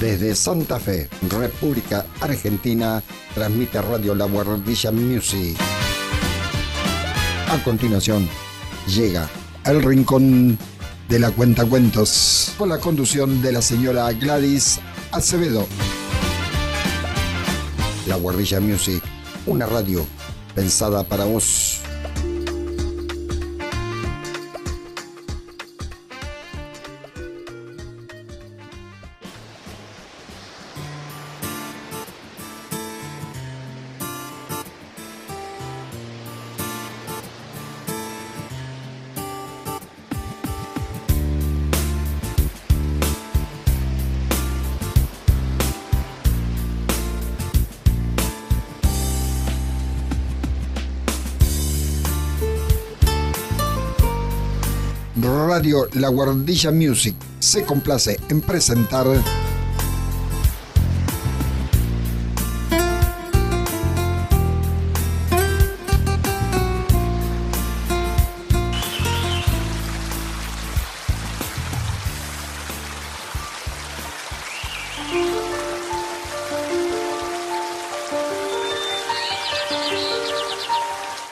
Desde Santa Fe, República Argentina, transmite Radio La Guardilla Music. A continuación, llega El Rincón de la Cuenta Cuentos, con la conducción de la señora Gladys Acevedo. La Guardilla Music, una radio pensada para vos. La Guardilla Music se complace en presentar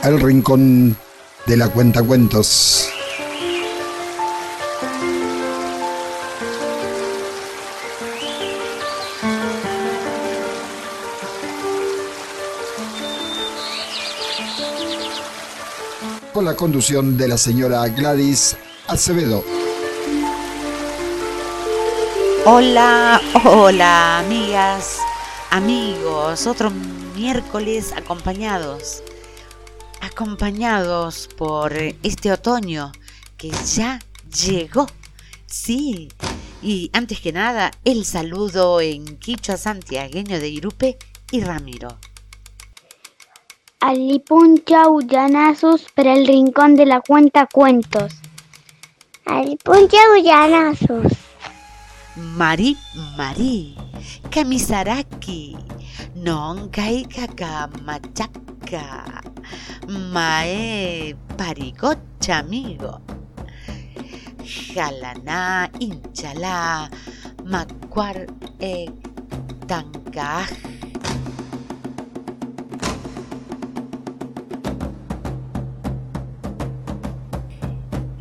El Rincón de la Cuenta la conducción de la señora Gladys Acevedo. Hola, hola, amigas, amigos, otro miércoles acompañados, acompañados por este otoño que ya llegó. Sí, y antes que nada, el saludo en quichua santiagueño de Irupe y Ramiro. Alipuncha Ullanazos para el rincón de la cuenta cuentos. Alipuncha Ullanazos. Mari Mari, Kamisaraki, Nonkai Machaca, Mae Parigocha amigo. Jalaná, Inchalá, Macuar, e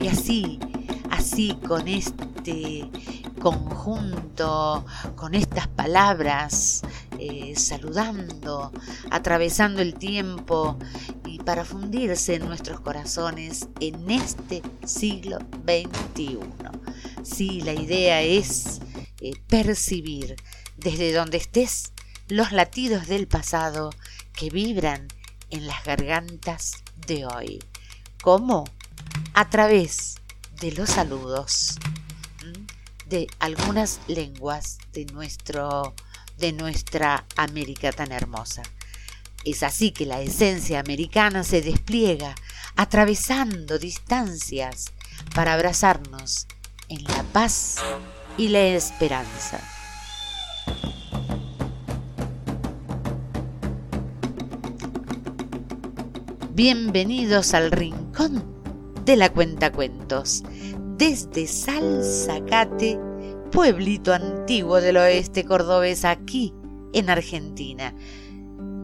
Y así, así con este conjunto, con estas palabras, eh, saludando, atravesando el tiempo y para fundirse en nuestros corazones en este siglo XXI. Sí, la idea es eh, percibir desde donde estés los latidos del pasado que vibran en las gargantas de hoy. ¿Cómo? A través de los saludos de algunas lenguas de, nuestro, de nuestra América tan hermosa. Es así que la esencia americana se despliega atravesando distancias para abrazarnos en la paz y la esperanza. Bienvenidos al rincón de la Cuentacuentos, desde Salzacate, pueblito antiguo del oeste cordobés, aquí en Argentina.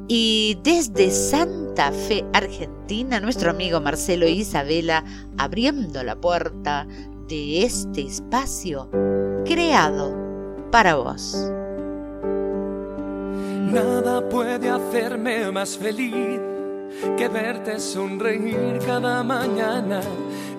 Y desde Santa Fe, Argentina, nuestro amigo Marcelo e Isabela abriendo la puerta de este espacio creado para vos. Nada puede hacerme más feliz que verte sonreír cada mañana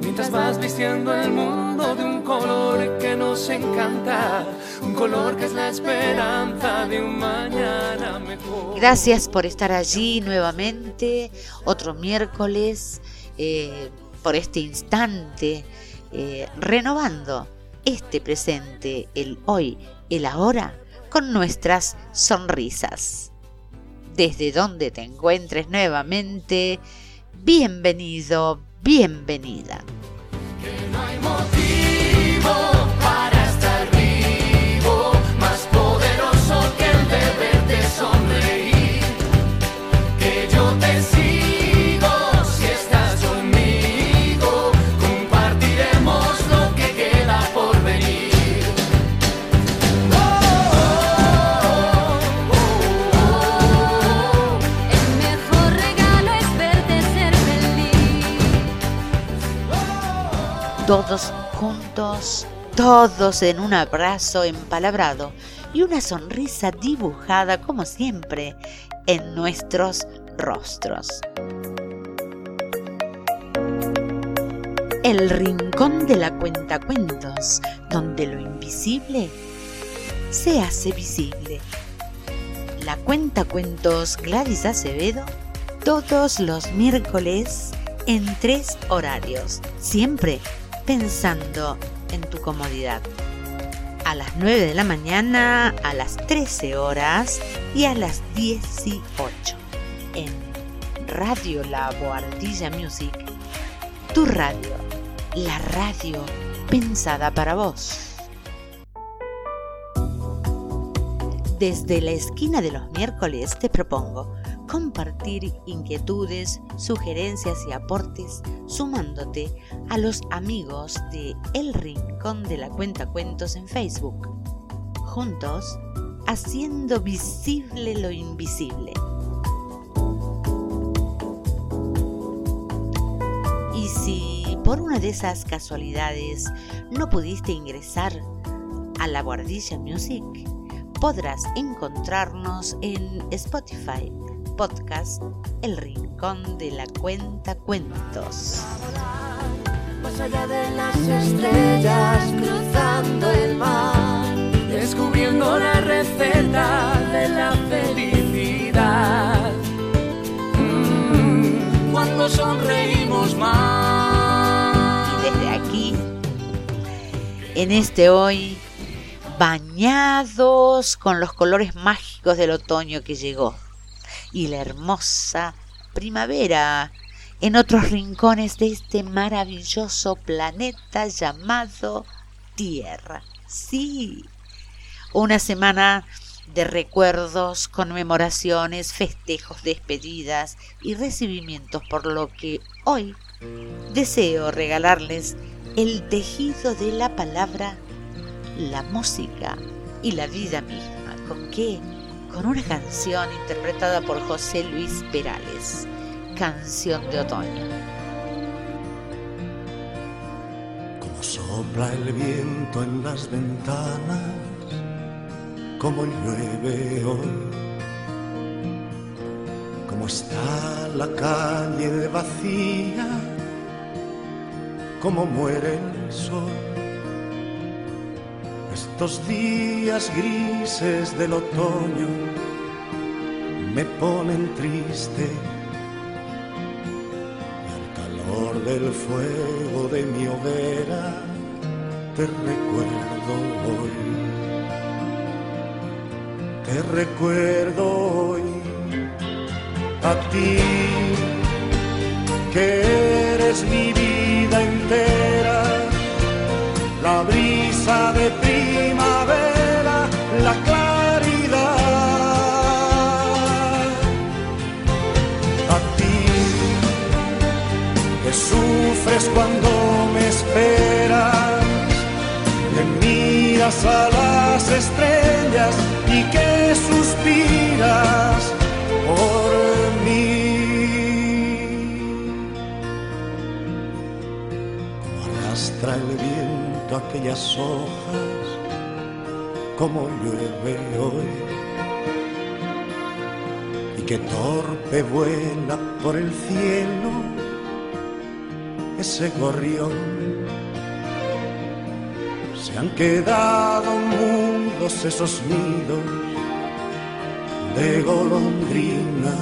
mientras vas vistiendo el mundo de un color que nos encanta, un color que es la esperanza de un mañana mejor. Gracias por estar allí nuevamente, otro miércoles, eh, por este instante, eh, renovando este presente, el hoy, el ahora, con nuestras sonrisas desde donde te encuentres nuevamente, bienvenido, bienvenida. Todos juntos, todos en un abrazo empalabrado y una sonrisa dibujada como siempre en nuestros rostros. El rincón de la cuentacuentos, donde lo invisible se hace visible. La cuentacuentos Gladys Acevedo todos los miércoles en tres horarios, siempre pensando en tu comodidad. A las 9 de la mañana, a las 13 horas y a las 18 en Radio La Boardilla Music, tu radio, la radio pensada para vos. Desde la esquina de los miércoles te propongo compartir inquietudes, sugerencias y aportes sumándote a los amigos de El Rincón de la Cuenta Cuentos en Facebook. Juntos, haciendo visible lo invisible. Y si por una de esas casualidades no pudiste ingresar a la Guardilla Music, podrás encontrarnos en Spotify, podcast El Rincón de la Cuenta Cuentos. Más allá de las estrellas, cruzando el mar, descubriendo la receta de la felicidad. Mm, cuando sonreímos más. Y desde aquí, en este hoy, bañados con los colores mágicos del otoño que llegó y la hermosa primavera en otros rincones de este maravilloso planeta llamado Tierra. Sí, una semana de recuerdos, conmemoraciones, festejos, despedidas y recibimientos, por lo que hoy deseo regalarles el tejido de la palabra, la música y la vida misma. ¿Con qué? Con una canción interpretada por José Luis Perales, Canción de Otoño. Como sopla el viento en las ventanas, como llueve hoy, como está la calle vacía, como muere el sol estos días grises del otoño me ponen triste y al calor del fuego de mi hoguera te recuerdo hoy. Te recuerdo hoy a ti que eres mi vida entera, la brisa de sufres cuando me esperas, que miras a las estrellas y que suspiras por mí. Arrastra el viento aquellas hojas, como llueve hoy, y que torpe vuela por el cielo ese gorrión. Se han quedado mudos esos nidos de golondrina.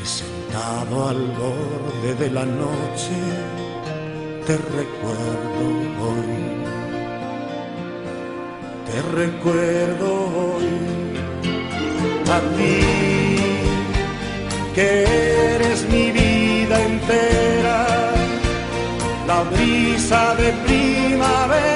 Y sentado al borde de la noche te recuerdo hoy, te recuerdo hoy a ti que eres mi vida la brisa de primavera,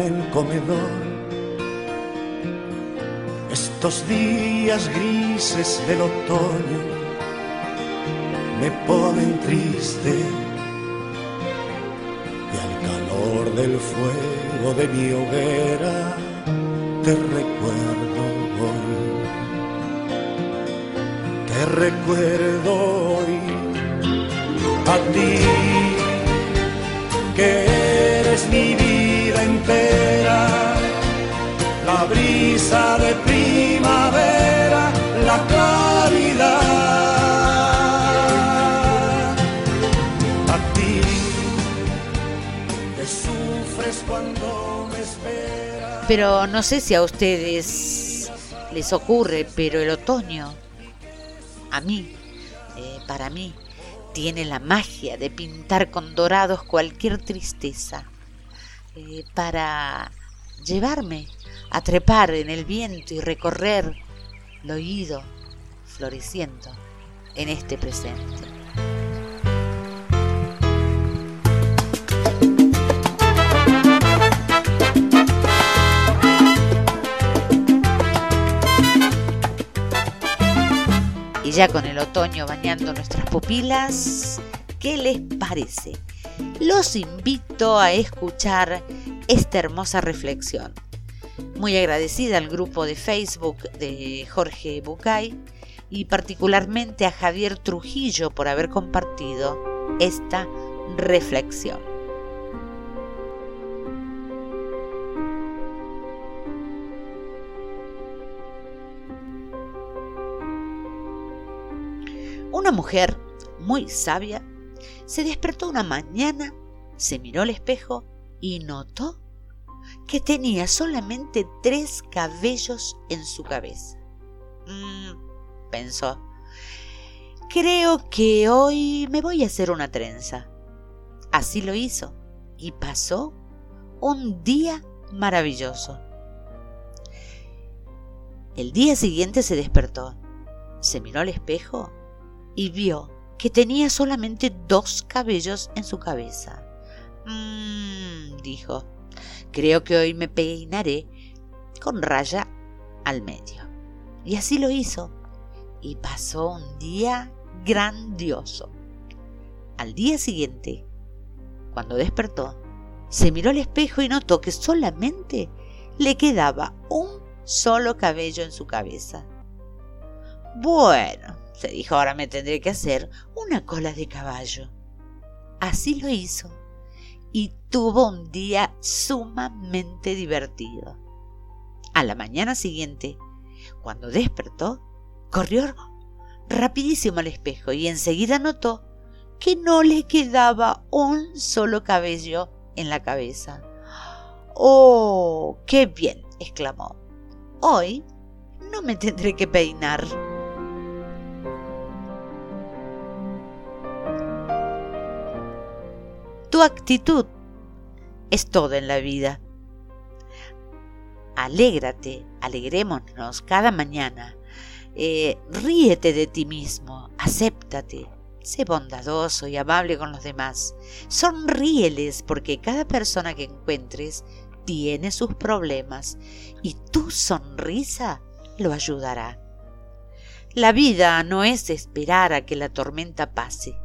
en el comedor. Estos días grises del otoño me ponen triste y al calor del fuego de mi hoguera te recuerdo. Te recuerdo Pero no sé si a ustedes les ocurre, pero el otoño, a mí, eh, para mí, tiene la magia de pintar con dorados cualquier tristeza, eh, para llevarme a trepar en el viento y recorrer lo oído floreciendo en este presente. Ya con el otoño bañando nuestras pupilas, ¿qué les parece? Los invito a escuchar esta hermosa reflexión. Muy agradecida al grupo de Facebook de Jorge Bucay y particularmente a Javier Trujillo por haber compartido esta reflexión. Una mujer muy sabia se despertó una mañana, se miró al espejo y notó que tenía solamente tres cabellos en su cabeza. Mm, pensó, creo que hoy me voy a hacer una trenza. Así lo hizo y pasó un día maravilloso. El día siguiente se despertó, se miró al espejo y vio que tenía solamente dos cabellos en su cabeza. Mmm, dijo, creo que hoy me peinaré con raya al medio. Y así lo hizo. Y pasó un día grandioso. Al día siguiente, cuando despertó, se miró al espejo y notó que solamente le quedaba un solo cabello en su cabeza. Bueno, se dijo, ahora me tendré que hacer una cola de caballo. Así lo hizo y tuvo un día sumamente divertido. A la mañana siguiente, cuando despertó, corrió rapidísimo al espejo y enseguida notó que no le quedaba un solo cabello en la cabeza. ¡Oh, qué bien! exclamó. Hoy no me tendré que peinar. Tu actitud es todo en la vida. Alégrate, alegrémonos cada mañana. Eh, ríete de ti mismo, acéptate, sé bondadoso y amable con los demás. Sonríeles porque cada persona que encuentres tiene sus problemas y tu sonrisa lo ayudará. La vida no es esperar a que la tormenta pase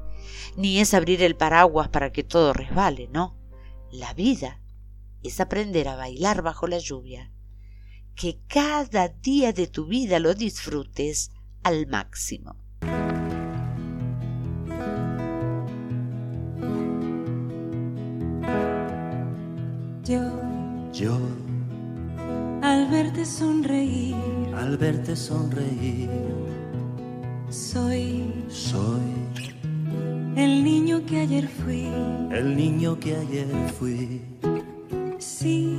ni es abrir el paraguas para que todo resbale, no. La vida es aprender a bailar bajo la lluvia. Que cada día de tu vida lo disfrutes al máximo. Yo, Yo, al verte sonreír, al verte sonreír, soy soy el niño que ayer fui. el niño que ayer fui. Sí,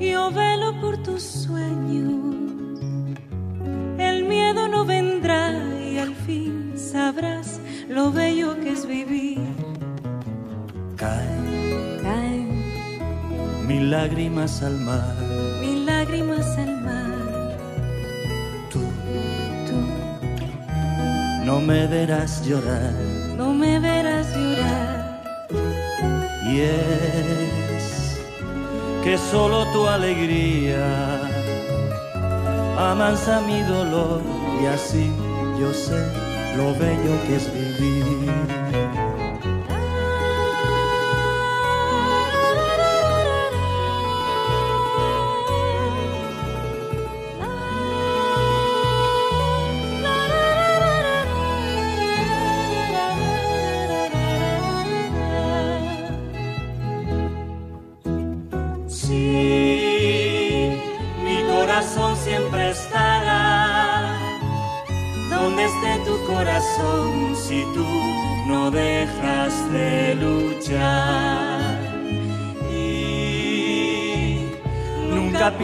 yo velo por tus sueños. El miedo no vendrá y al fin sabrás lo bello que es vivir. Caen Caen mil lágrimas al mar. mil lágrimas al mar. No me verás llorar, no me verás llorar. Y es que solo tu alegría amansa mi dolor y así yo sé lo bello que es vivir.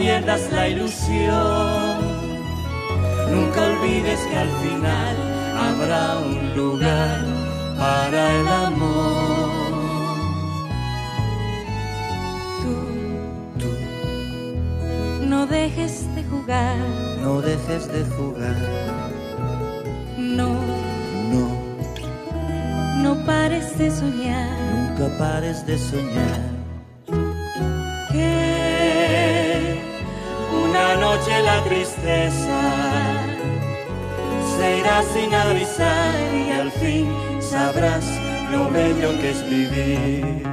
Pierdas la ilusión, nunca olvides que al final habrá un lugar para el amor. Tú, tú, no dejes de jugar, no dejes de jugar. No pares de soñar. Nunca pares de soñar. Tristeza se irá sin avisar y al fin sabrás lo bello que es vivir.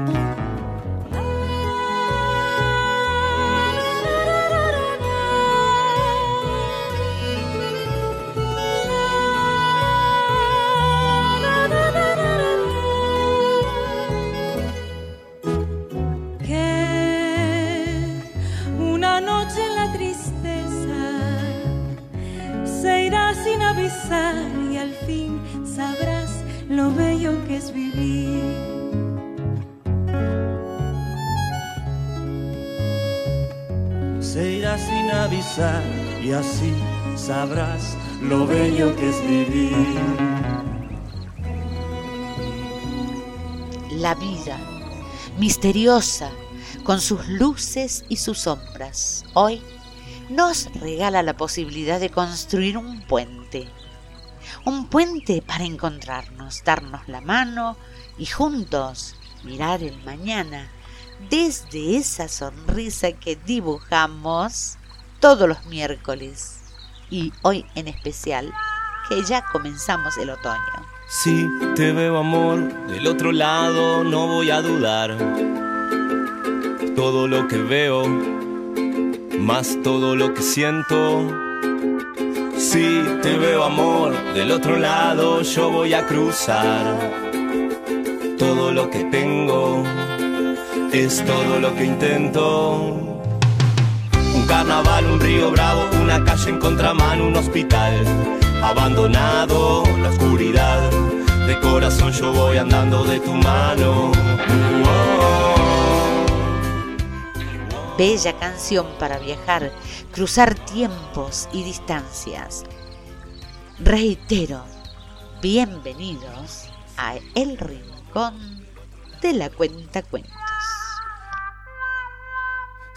Que es vivir. La vida, misteriosa, con sus luces y sus sombras, hoy nos regala la posibilidad de construir un puente un puente para encontrarnos, darnos la mano y juntos mirar el mañana desde esa sonrisa que dibujamos todos los miércoles y hoy en especial que ya comenzamos el otoño. Si te veo amor del otro lado no voy a dudar. Todo lo que veo, más todo lo que siento si te veo amor del otro lado, yo voy a cruzar. Todo lo que tengo es todo lo que intento. Carnaval, un río bravo, una calle en contramano, un hospital abandonado, la oscuridad. De corazón yo voy andando de tu mano. Bella canción para viajar cruzar tiempos y distancias. Reitero, bienvenidos a El Rincón de la Cuenta Cuentos.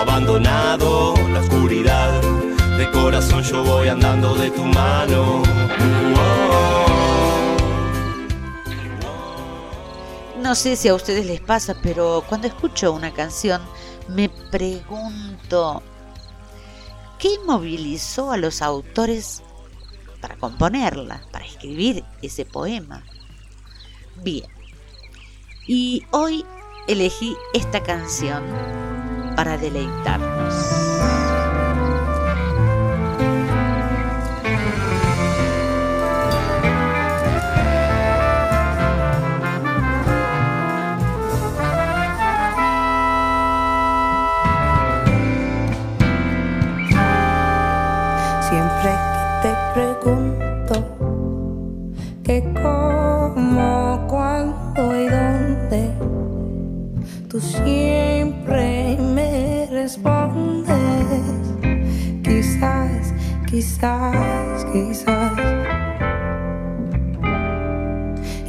abandonado, la oscuridad. De corazón yo voy andando de tu mano. No sé si a ustedes les pasa, pero cuando escucho una canción me pregunto, ¿qué movilizó a los autores para componerla, para escribir ese poema. Bien, y hoy elegí esta canción para deleitarnos.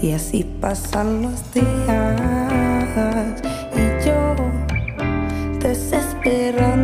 Y así pasan los días. Y yo desesperando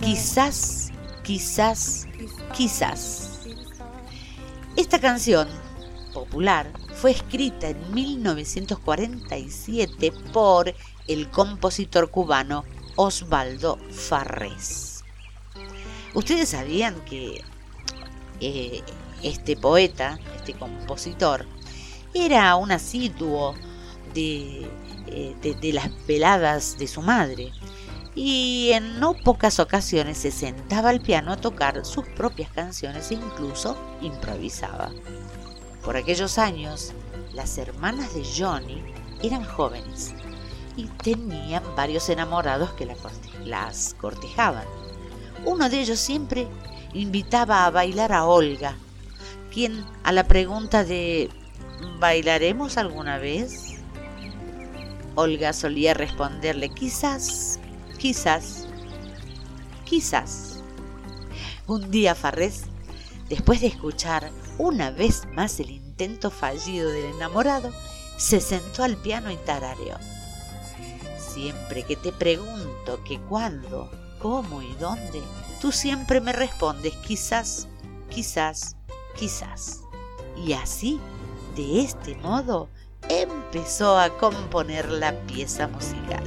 Quizás, quizás, quizás. Esta canción popular fue escrita en 1947 por el compositor cubano Osvaldo Farrés. Ustedes sabían que eh, este poeta, este compositor, era un asiduo de, eh, de las veladas de su madre y en no pocas ocasiones se sentaba al piano a tocar sus propias canciones e incluso improvisaba. Por aquellos años, las hermanas de Johnny eran jóvenes y tenían varios enamorados que las cortejaban. Uno de ellos siempre invitaba a bailar a Olga, quien a la pregunta de ¿bailaremos alguna vez? Olga solía responderle quizás, Quizás, quizás. Un día Farrés, después de escuchar una vez más el intento fallido del enamorado, se sentó al piano y tarareó. Siempre que te pregunto que cuándo, cómo y dónde, tú siempre me respondes quizás, quizás, quizás. Y así, de este modo, empezó a componer la pieza musical.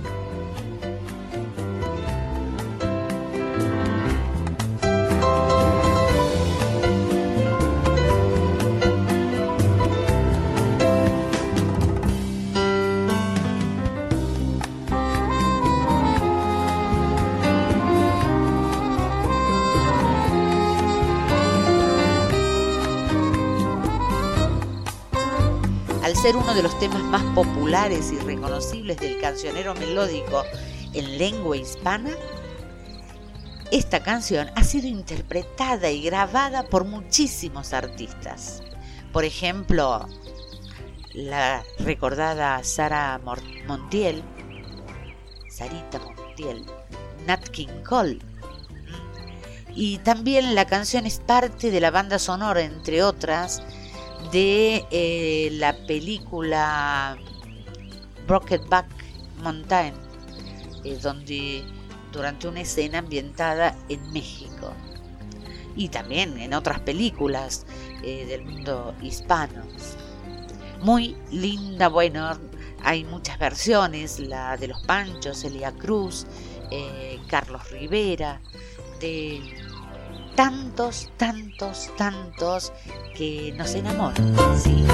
Ser uno de los temas más populares y reconocibles del cancionero melódico en lengua hispana, esta canción ha sido interpretada y grabada por muchísimos artistas. Por ejemplo, la recordada Sara Montiel, Sarita Montiel, Nat King Cole. Y también la canción es parte de la banda sonora, entre otras, de eh, la película Brokeback Mountain, eh, donde durante una escena ambientada en México y también en otras películas eh, del mundo hispano. Muy linda, bueno, hay muchas versiones, la de los Panchos, Elia Cruz, Carlos Rivera, de tantos, tantos, tantos que nos enamoran. ¿sí?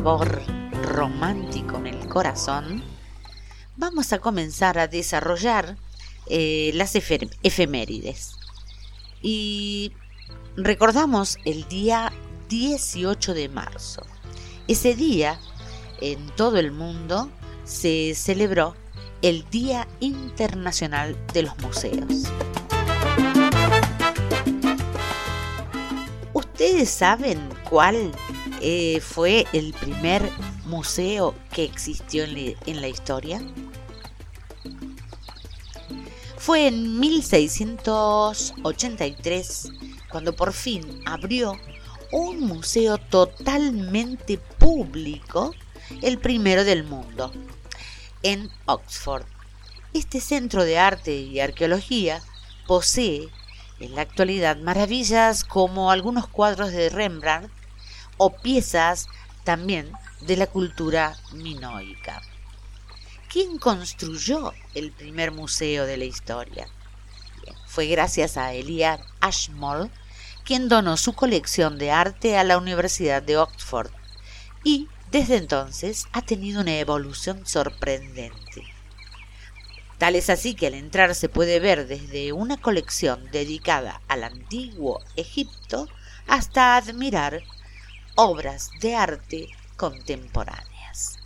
Sabor romántico en el corazón, vamos a comenzar a desarrollar eh, las efemérides. Y recordamos el día 18 de marzo. Ese día, en todo el mundo, se celebró el Día Internacional de los Museos. ¿Ustedes saben cuál eh, fue el primer museo que existió en la historia? Fue en 1683 cuando por fin abrió un museo totalmente público, el primero del mundo, en Oxford. Este centro de arte y arqueología posee en la actualidad maravillas como algunos cuadros de Rembrandt o piezas también de la cultura minoica. ¿Quién construyó el primer museo de la historia? fue gracias a Eliad Ashmole quien donó su colección de arte a la Universidad de Oxford y desde entonces ha tenido una evolución sorprendente. Tal es así que al entrar se puede ver desde una colección dedicada al antiguo Egipto hasta admirar obras de arte contemporáneas.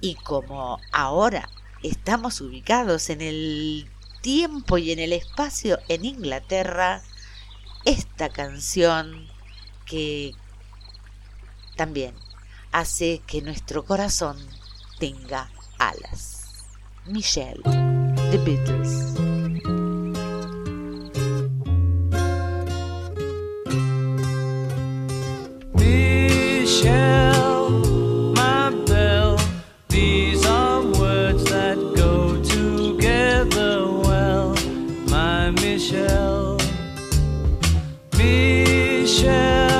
Y como ahora estamos ubicados en el tiempo y en el espacio en Inglaterra, esta canción que también hace que nuestro corazón tenga alas. Michelle, The Beatles. My these are words that go together well, my Michelle. Michelle,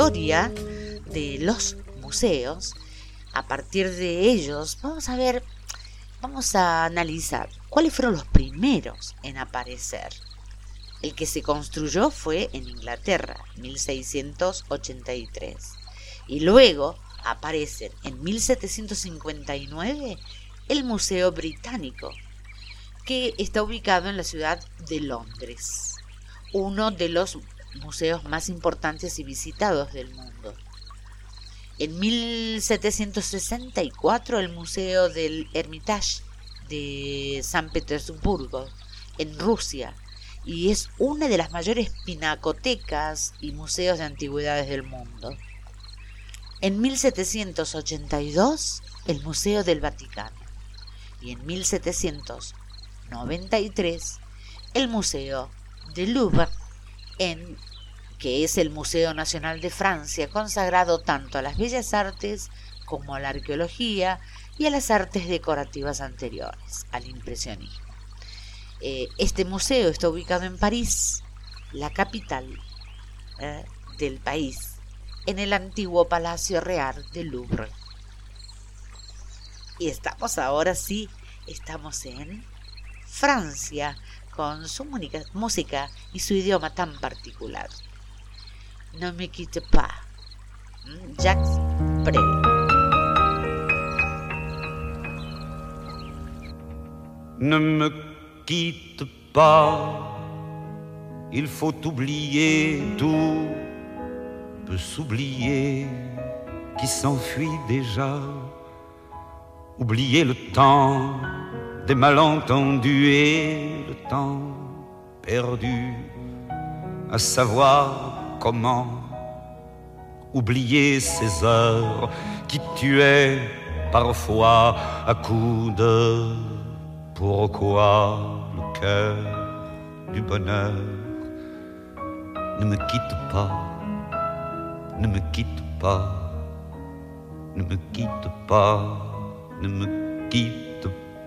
historia de los museos, a partir de ellos vamos a ver, vamos a analizar cuáles fueron los primeros en aparecer. El que se construyó fue en Inglaterra, 1683. Y luego aparece en 1759 el Museo Británico, que está ubicado en la ciudad de Londres, uno de los museos más importantes y visitados del mundo. En 1764 el Museo del Hermitage de San Petersburgo, en Rusia, y es una de las mayores pinacotecas y museos de antigüedades del mundo. En 1782 el Museo del Vaticano y en 1793 el Museo del Louvre en que es el Museo Nacional de Francia, consagrado tanto a las bellas artes como a la arqueología y a las artes decorativas anteriores, al impresionismo. Eh, este museo está ubicado en París, la capital eh, del país, en el antiguo Palacio Real del Louvre. Y estamos ahora sí, estamos en Francia, con su música y su idioma tan particular. No me quitte pas. ¿m? Jacques Brel. Ne me quitte pas, il faut oublier tout, peut s'oublier qui s'enfuit déjà, oublier le temps des malentendus et le temps perdu, à savoir comment oublier ces heures qui tuaient parfois à coups de pourquoi le cœur du bonheur ne me quitte pas, ne me quitte pas, ne me quitte pas, ne me quitte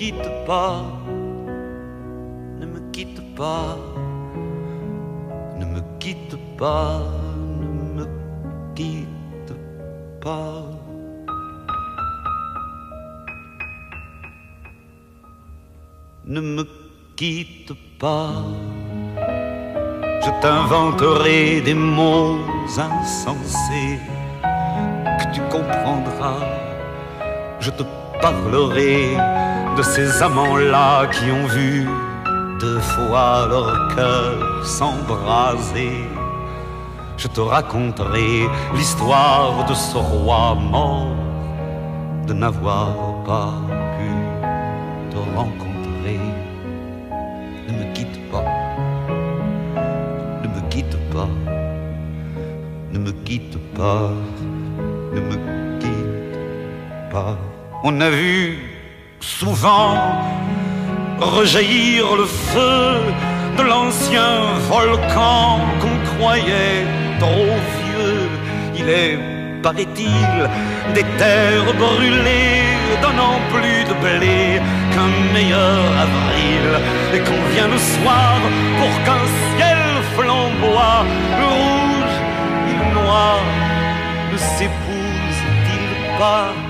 Ne me quitte pas, ne me quitte pas, ne me quitte pas, ne me quitte pas. Ne me quitte pas, je t'inventerai des mots insensés que tu comprendras. Je te parlerai ces amants-là qui ont vu deux fois leur cœur s'embraser. Je te raconterai l'histoire de ce roi mort, de n'avoir pas pu te rencontrer. Ne me quitte pas, ne me quitte pas, ne me quitte pas, ne me quitte pas. On a vu souvent rejaillir le feu de l'ancien volcan qu'on croyait trop vieux. Il est paraît-il, des terres brûlées, donnant plus de blé qu'un meilleur avril. Et qu'on vient le soir pour qu'un ciel flamboie, le rouge et le noir ne s'épousent-ils pas?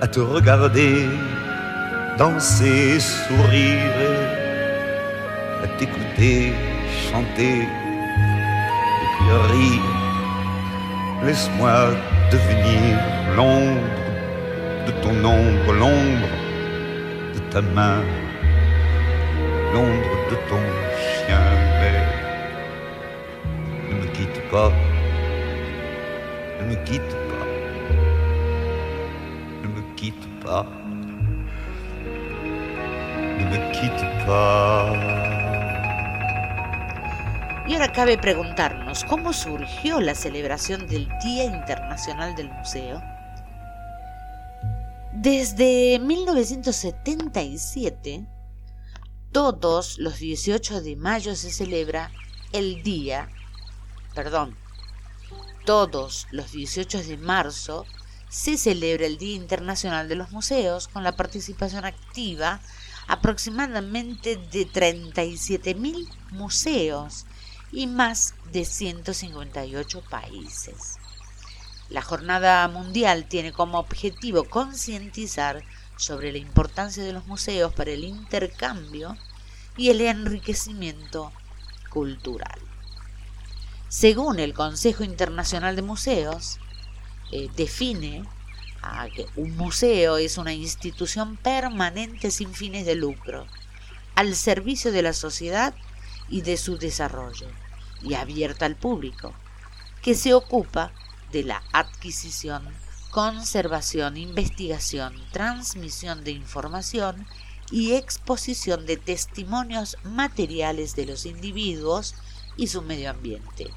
à te regarder danser, sourire, à t'écouter chanter et puis rire. Laisse-moi devenir l'ombre de ton ombre, l'ombre de ta main, l'ombre de ton chien. Ne me quitte pas, ne me quitte Y ahora cabe preguntarnos, ¿cómo surgió la celebración del Día Internacional del Museo? Desde 1977, todos los 18 de mayo se celebra el día, perdón, todos los 18 de marzo se celebra el Día Internacional de los Museos con la participación activa aproximadamente de 37.000 museos y más de 158 países. La Jornada Mundial tiene como objetivo concientizar sobre la importancia de los museos para el intercambio y el enriquecimiento cultural. Según el Consejo Internacional de Museos, eh, define que un museo es una institución permanente sin fines de lucro, al servicio de la sociedad y de su desarrollo, y abierta al público, que se ocupa de la adquisición, conservación, investigación, transmisión de información y exposición de testimonios materiales de los individuos y su medio ambiente,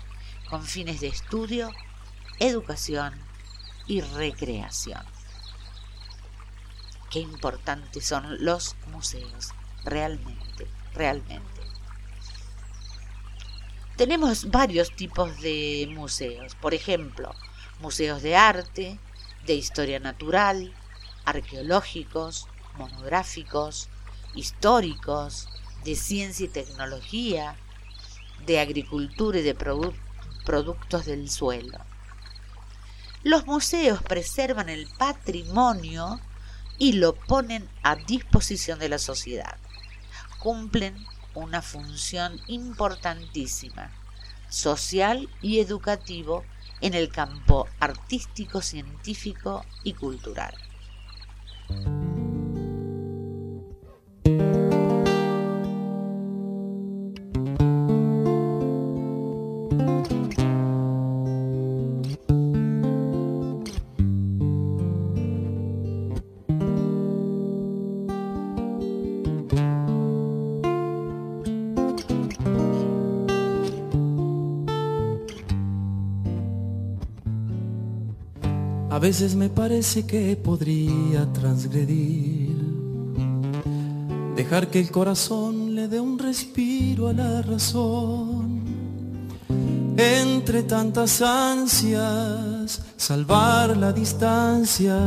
con fines de estudio, educación y recreación. Qué importantes son los museos, realmente, realmente. Tenemos varios tipos de museos, por ejemplo, museos de arte, de historia natural, arqueológicos, monográficos, históricos, de ciencia y tecnología, de agricultura y de productos del suelo. Los museos preservan el patrimonio y lo ponen a disposición de la sociedad. Cumplen una función importantísima, social y educativo en el campo artístico, científico y cultural. A veces me parece que podría transgredir, dejar que el corazón le dé un respiro a la razón. Entre tantas ansias, salvar la distancia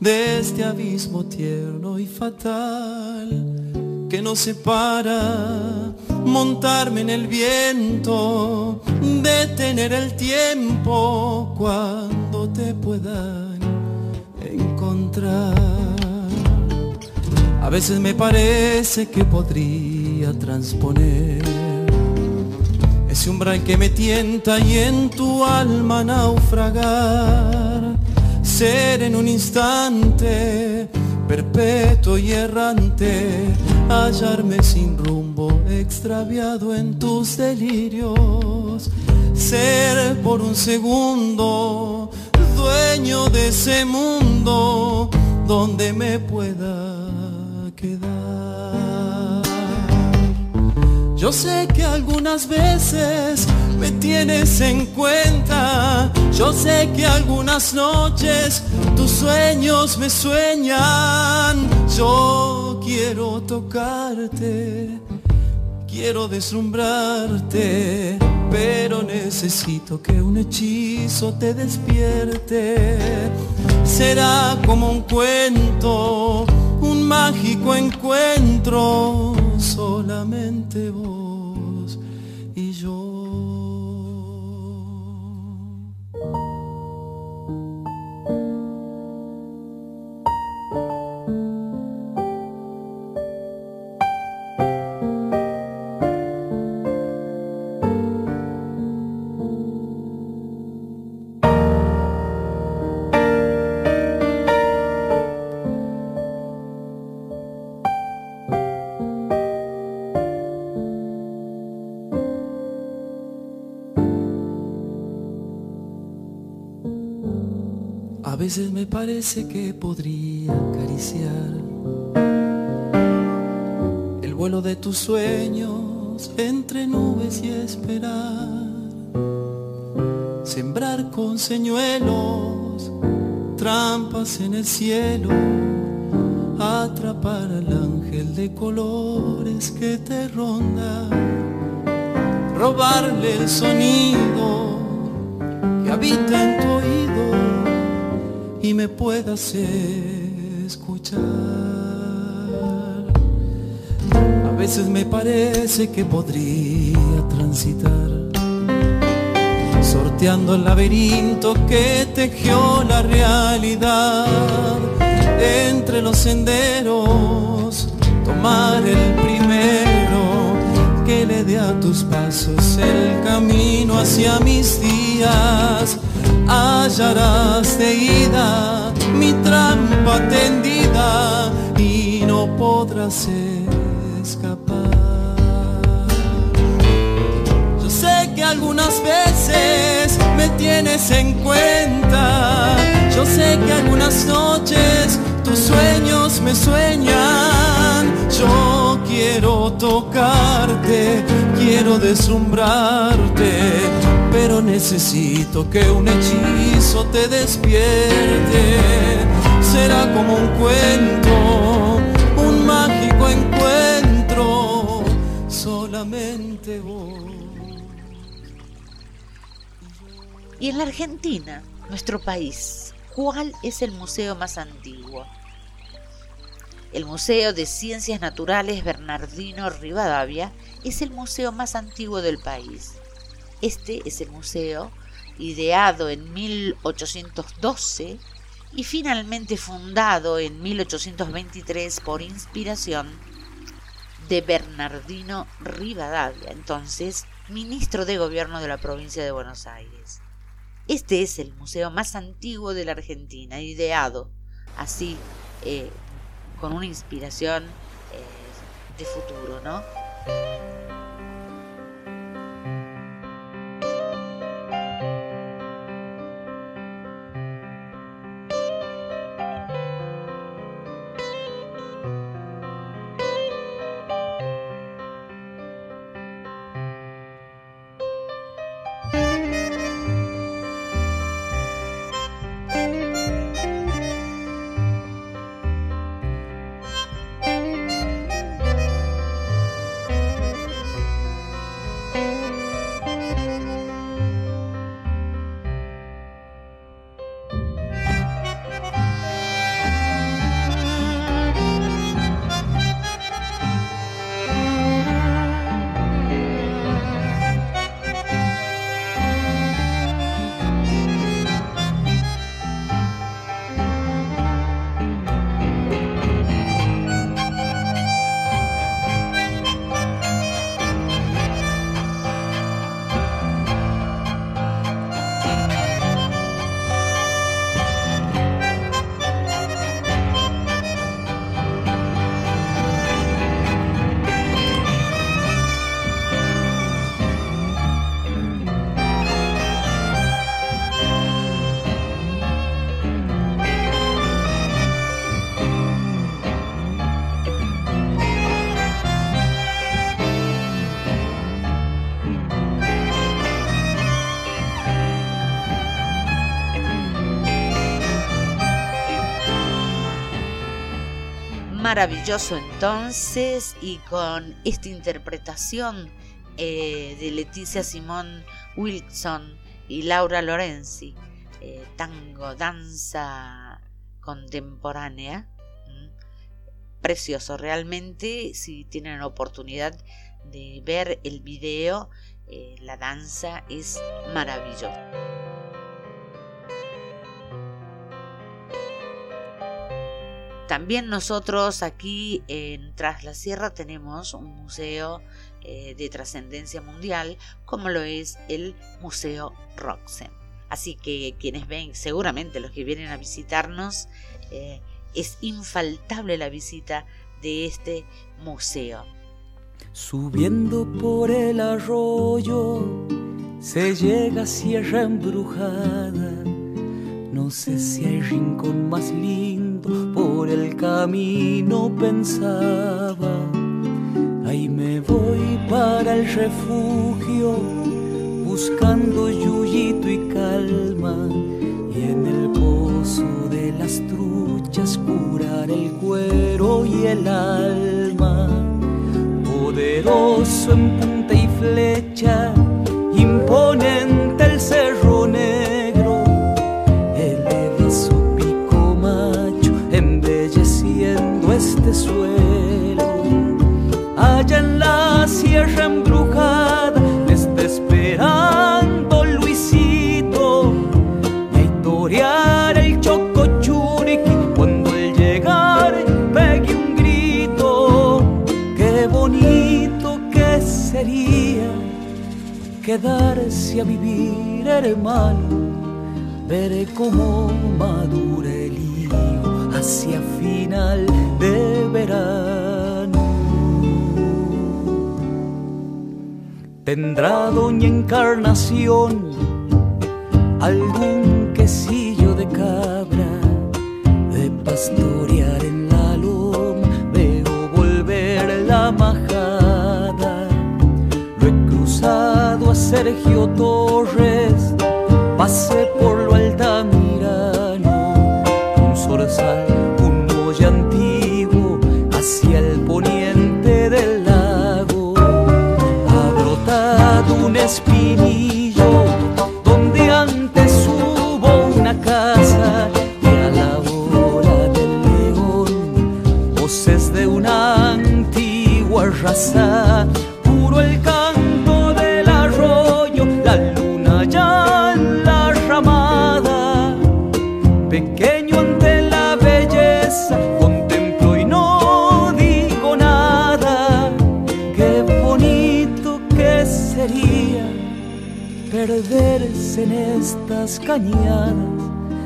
de este abismo tierno y fatal que nos separa, montarme en el viento, detener el tiempo cuando te puedan encontrar. A veces me parece que podría transponer ese umbral que me tienta y en tu alma naufragar. Ser en un instante perpetuo y errante, hallarme sin rumbo, extraviado en tus delirios ser por un segundo dueño de ese mundo donde me pueda quedar. Yo sé que algunas veces me tienes en cuenta. Yo sé que algunas noches tus sueños me sueñan. Yo quiero tocarte, quiero deslumbrarte, pero necesito que un hechizo te despierte. Será como un cuento, un mágico encuentro, solamente vos parece que podría acariciar el vuelo de tus sueños entre nubes y esperar. Sembrar con señuelos trampas en el cielo, atrapar al ángel de colores que te ronda, robarle el sonido que habita en tu me puedas escuchar. A veces me parece que podría transitar, sorteando el laberinto que tejió la realidad. Entre los senderos, tomar el primero que le dé a tus pasos el camino hacia mis días hallarás de ida mi trampa tendida y no podrás escapar. Yo sé que algunas veces me tienes en cuenta, yo sé que algunas noches tus sueños me sueñan, yo quiero tocarte, quiero deslumbrarte pero necesito que un hechizo te despierte. Será como un cuento, un mágico encuentro, solamente vos. Y en la Argentina, nuestro país, ¿cuál es el museo más antiguo? El Museo de Ciencias Naturales Bernardino Rivadavia es el museo más antiguo del país este es el museo, ideado en 1812 y finalmente fundado en 1823 por inspiración de Bernardino Rivadavia, entonces ministro de Gobierno de la provincia de Buenos Aires. Este es el museo más antiguo de la Argentina, ideado así, eh, con una inspiración eh, de futuro, ¿no? Maravilloso entonces y con esta interpretación eh, de Leticia Simón Wilson y Laura Lorenzi, eh, tango, danza contemporánea. Precioso, realmente si tienen oportunidad de ver el video, eh, la danza es maravillosa. También nosotros aquí en Tras la Sierra tenemos un museo eh, de trascendencia mundial como lo es el Museo Roxen. Así que quienes ven, seguramente los que vienen a visitarnos, eh, es infaltable la visita de este museo. Subiendo por el arroyo se llega a Sierra Embrujada. No sé si hay rincón más lindo, por el camino pensaba. Ahí me voy para el refugio, buscando yuyito y calma. Y en el pozo de las truchas curar el cuero y el alma poderoso en punta y flecha, imponente este suelo. Allá en la sierra embrujada me está esperando Luisito, y a historiar el chocochuriqui cuando el llegar pegue un grito. Qué bonito que sería quedarse a vivir, hermano. Veré cómo madura el higo hacia final de verano. Tendrá doña Encarnación algún quesillo de cabra de pastorear en la loma. Veo volver la majada. Lo he cruzado a Sergio Torres, pasé por lo Altamirano, un zorzal, en estas cañadas,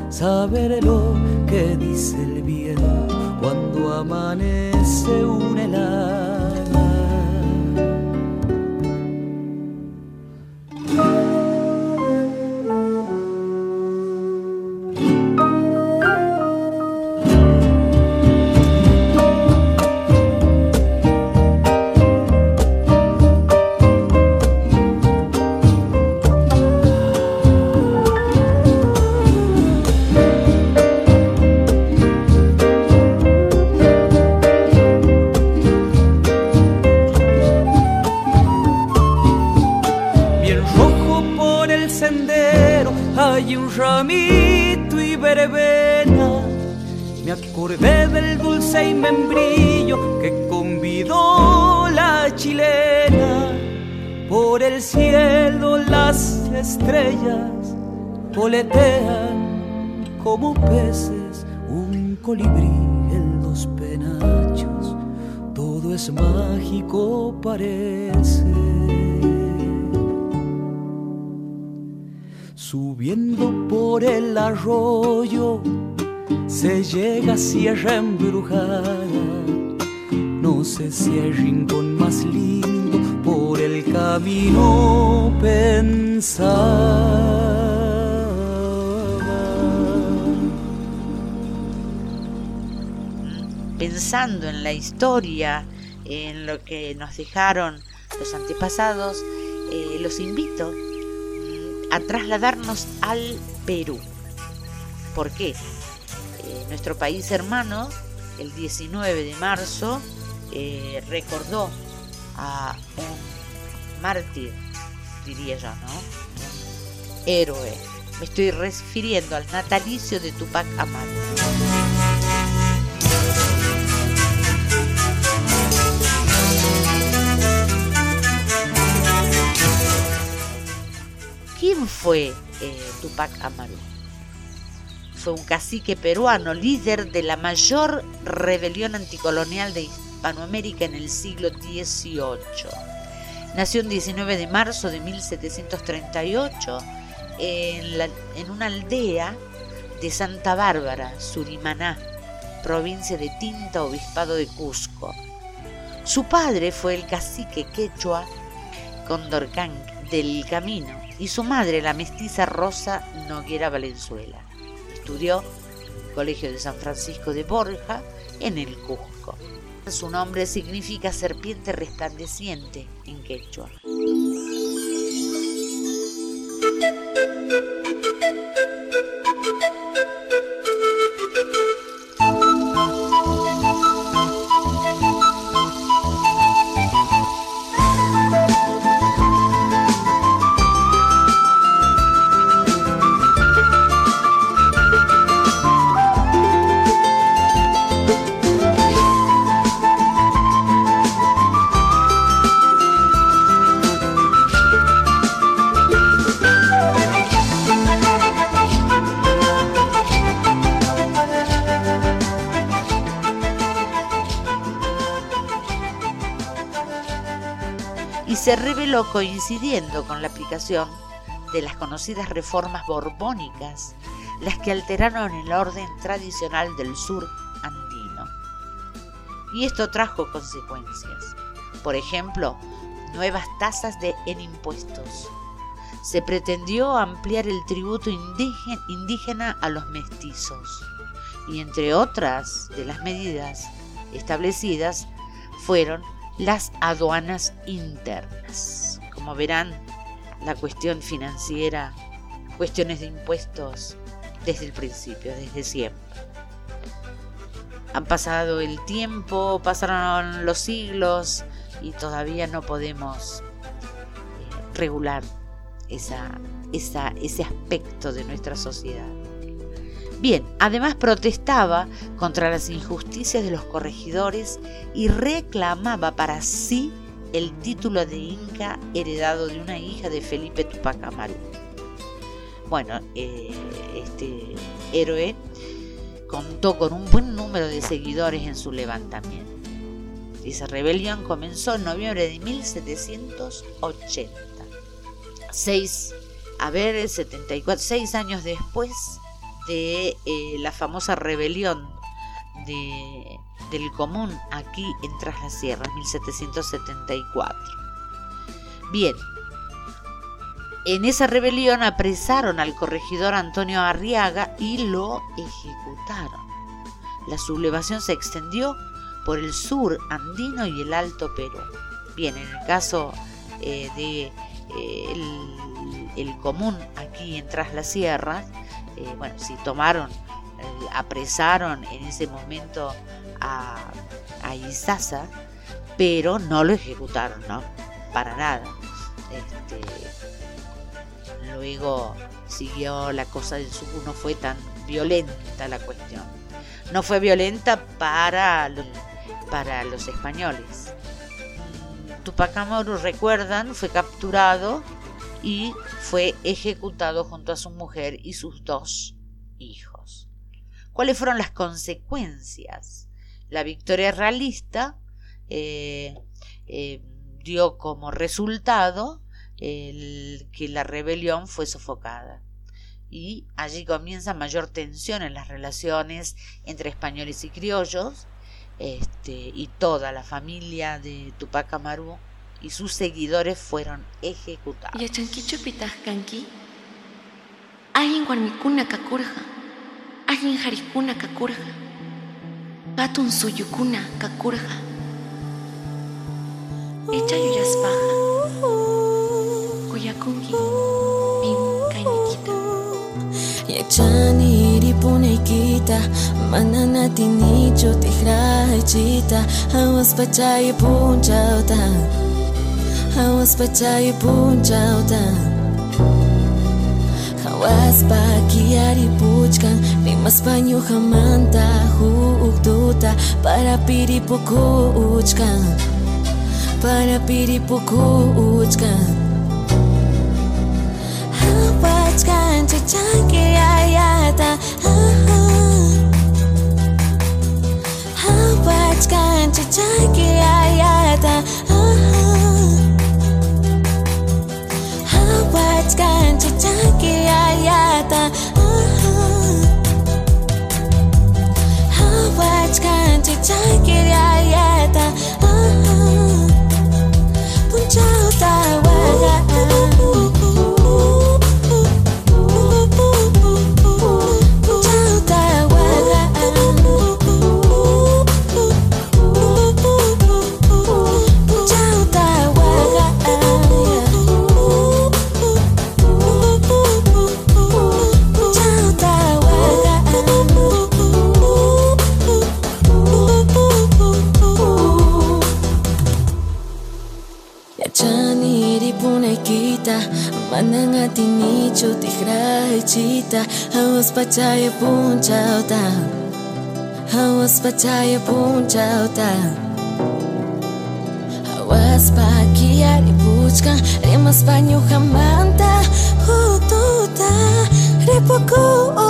saber lo que dice el viento cuando amanece un helada. Voletean como peces, un colibrí en los penachos. Todo es mágico, parece. Subiendo por el arroyo se llega a Sierra Embrujada. No sé si hay rincón más lindo por el camino pensaba. Pensando en la historia, en lo que nos dejaron los antepasados, eh, los invito mm, a trasladarnos al Perú. ¿Por qué? Eh, nuestro país hermano el 19 de marzo eh, recordó a un mártir, diría yo, ¿no? Héroe. Me estoy refiriendo al natalicio de Tupac Amaru. ¿Quién fue eh, Tupac Amaru? Fue un cacique peruano, líder de la mayor rebelión anticolonial de Hispanoamérica en el siglo XVIII. Nació el 19 de marzo de 1738 en, en una aldea de Santa Bárbara, Surimaná, provincia de Tinta, obispado de Cusco. Su padre fue el cacique quechua Condorcán del Camino y su madre la mestiza Rosa Noguera Valenzuela. Estudió en el Colegio de San Francisco de Borja en el Cusco. Su nombre significa serpiente resplandeciente en quechua. Se reveló coincidiendo con la aplicación de las conocidas reformas borbónicas, las que alteraron el orden tradicional del sur andino. Y esto trajo consecuencias. Por ejemplo, nuevas tasas de, en impuestos. Se pretendió ampliar el tributo indígena a los mestizos. Y entre otras de las medidas establecidas fueron las aduanas internas. Como verán, la cuestión financiera, cuestiones de impuestos desde el principio, desde siempre. Han pasado el tiempo, pasaron los siglos y todavía no podemos eh, regular esa, ese aspecto de nuestra sociedad. Bien, además protestaba contra las injusticias de los corregidores y reclamaba para sí el título de Inca heredado de una hija de Felipe Tupac Amaru. Bueno, eh, este héroe contó con un buen número de seguidores en su levantamiento. Esa rebelión comenzó en noviembre de 1780. Seis, a ver, 74, seis años después de eh, la famosa rebelión de, del común aquí en Tras las Sierras, 1774. Bien, en esa rebelión apresaron al corregidor Antonio Arriaga y lo ejecutaron. La sublevación se extendió por el sur andino y el Alto Perú. Bien, en el caso eh, de eh, el, común aquí en Tras las Sierras, eh, bueno, si tomaron, eh, apresaron en ese momento a, a pero no lo ejecutaron, ¿no? Para nada. Este, luego siguió la cosa del sur, no fue tan violenta la cuestión. No fue violenta para, para los españoles. Tupac Amaru, recuerdan, fue capturado y fue ejecutado junto a su mujer y sus dos hijos. ¿Cuáles fueron las consecuencias? La victoria realista eh, eh, dio como resultado que la rebelión fue sofocada. Y allí comienza mayor tensión en las relaciones entre españoles y criollos, este, y toda la familia de Tupac Amaru y sus seguidores fueron ejecutados. Yachankichu pitahkanki, ayin warmikuna kakurja, ayin harikuna kakurja, patun suyukuna kakurja. Echa yuyaspaja, kuyakunki, pim kainikita. Yachaniri punaykita Mana natinichu tikraychita Hawas percaya pun dan Hawas bahagia dipuckan Nimas banyu hamanta Huuk duta Para piri puku uckan Para piri puku uckan Hapachkan cecangki ayata Hapachkan cecangki ayata होके आया था आवाज़ कांच जाके आया था पूछा होता Chu tigrai chita, haus pachaya pun chao ta. Haus pachaya pun chao ta. Haus pa kiari puchka, remas pa nyuhamanta. Hututa, repoku o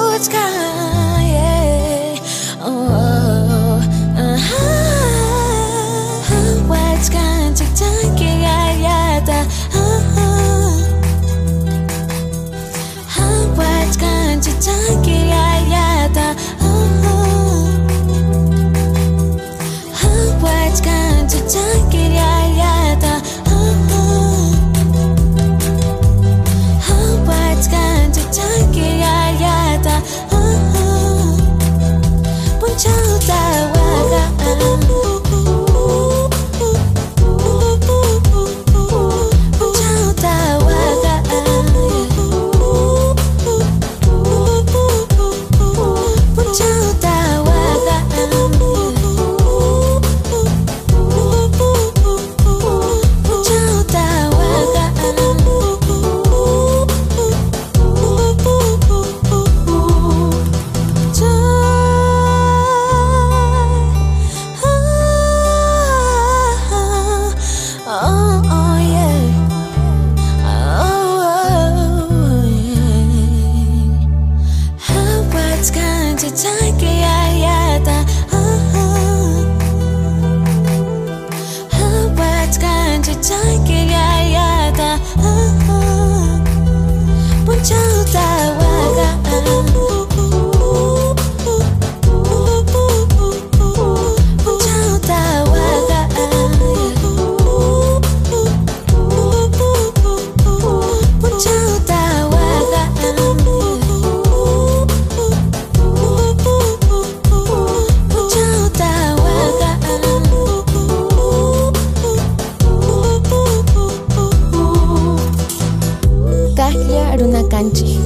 Kanchi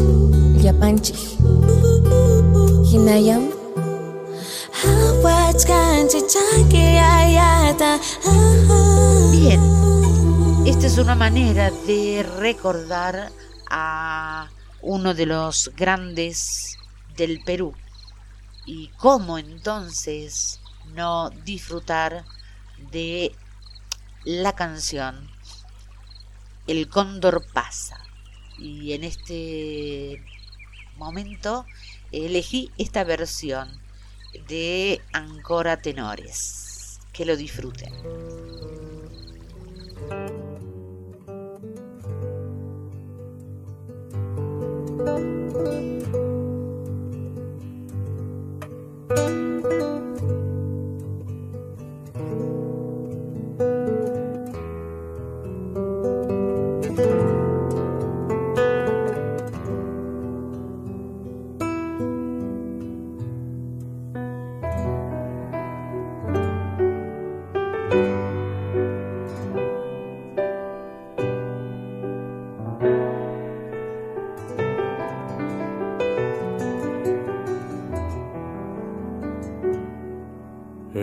Hinayam. Ayata. Bien, esta es una manera de recordar a uno de los grandes del Perú. Y cómo entonces no disfrutar de la canción El cóndor pasa y en este momento elegí esta versión de Ancora Tenores. Que lo disfruten.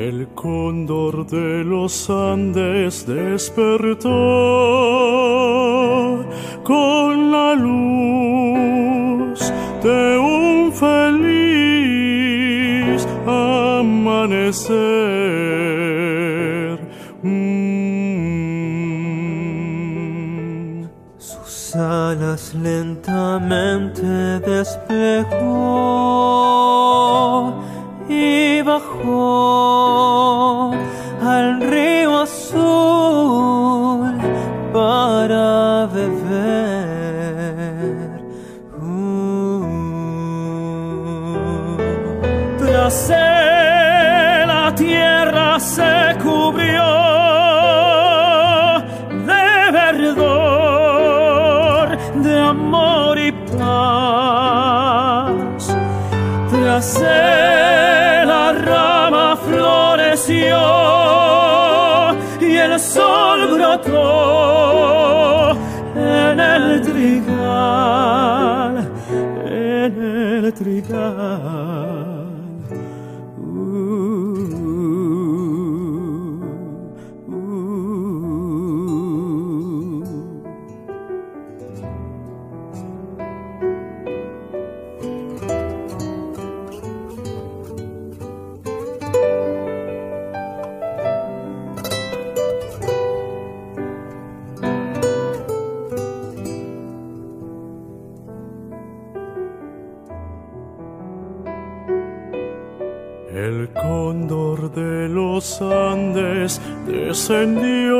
El cóndor de los Andes despertó con la luz de un feliz amanecer. Mm. Sus alas lentamente desplegó y el descendió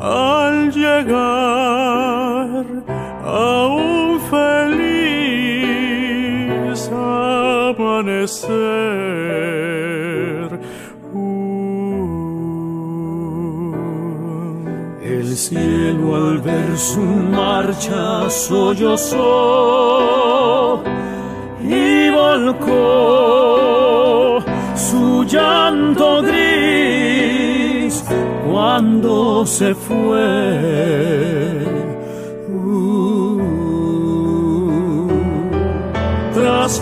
al llegar a un feliz amanecer. El cielo al ver su marcha sollozó y volcó su llanto gris cuando se fue. Uh. Tras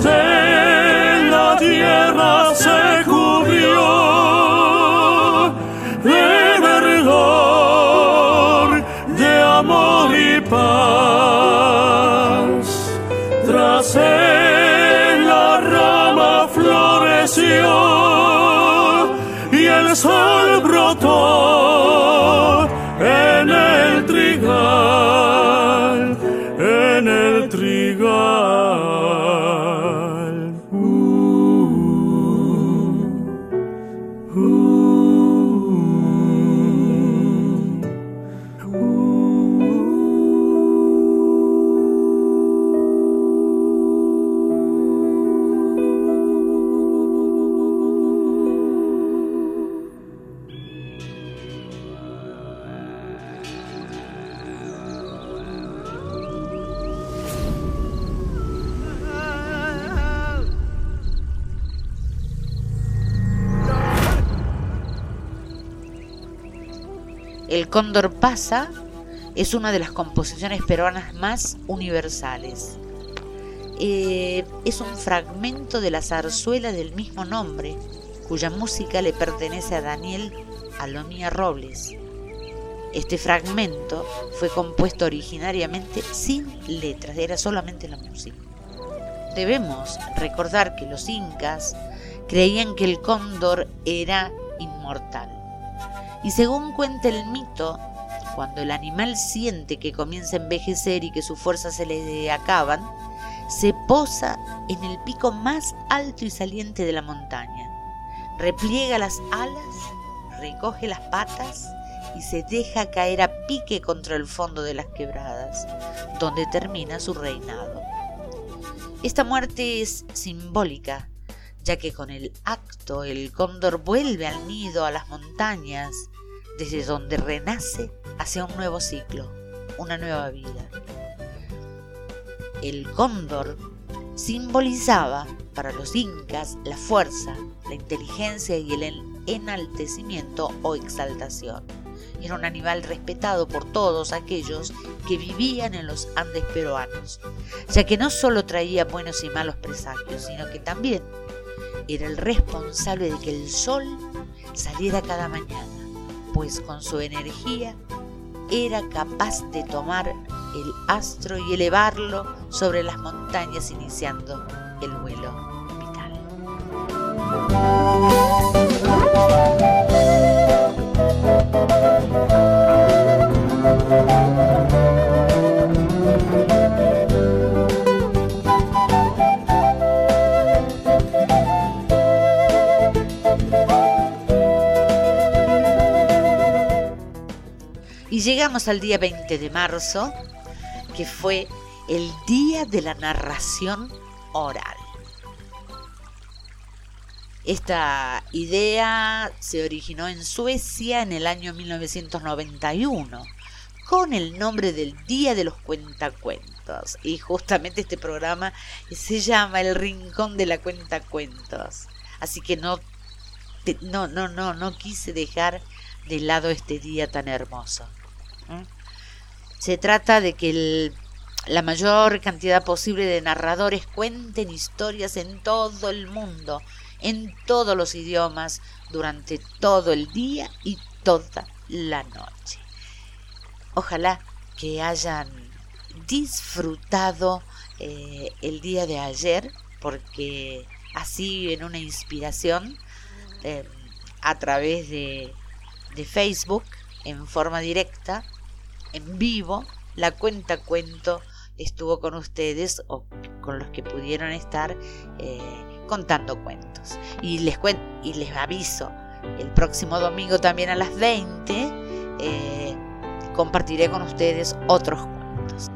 Cóndor pasa es una de las composiciones peruanas más universales. Eh, es un fragmento de la zarzuela del mismo nombre, cuya música le pertenece a Daniel Alomía Robles. Este fragmento fue compuesto originariamente sin letras, era solamente la música. Debemos recordar que los incas creían que el cóndor era inmortal. Y según cuenta el mito, cuando el animal siente que comienza a envejecer y que sus fuerzas se le acaban, se posa en el pico más alto y saliente de la montaña, repliega las alas, recoge las patas y se deja caer a pique contra el fondo de las quebradas, donde termina su reinado. Esta muerte es simbólica, ya que con el acto el cóndor vuelve al nido, a las montañas, desde donde renace hacia un nuevo ciclo, una nueva vida. El cóndor simbolizaba para los incas la fuerza, la inteligencia y el enaltecimiento o exaltación. Era un animal respetado por todos aquellos que vivían en los Andes peruanos, ya que no solo traía buenos y malos presagios, sino que también era el responsable de que el sol saliera cada mañana, pues con su energía era capaz de tomar el astro y elevarlo sobre las montañas iniciando el vuelo al día 20 de marzo, que fue el día de la narración oral. Esta idea se originó en Suecia en el año 1991 con el nombre del Día de los Cuentacuentos. Y justamente este programa se llama El Rincón de la Cuentacuentos. Así que no, no, no, no, no quise dejar de lado este día tan hermoso. Se trata de que la mayor cantidad posible de narradores cuenten historias en todo el mundo, en todos los idiomas, durante todo el día y toda la noche. Ojalá que hayan disfrutado eh, el día de ayer, porque así en una inspiración eh, a través de, de Facebook, en forma directa, en vivo, la cuenta cuento estuvo con ustedes o con los que pudieron estar eh, contando cuentos. Y les, y les aviso, el próximo domingo también a las 20 eh, compartiré con ustedes otros cuentos.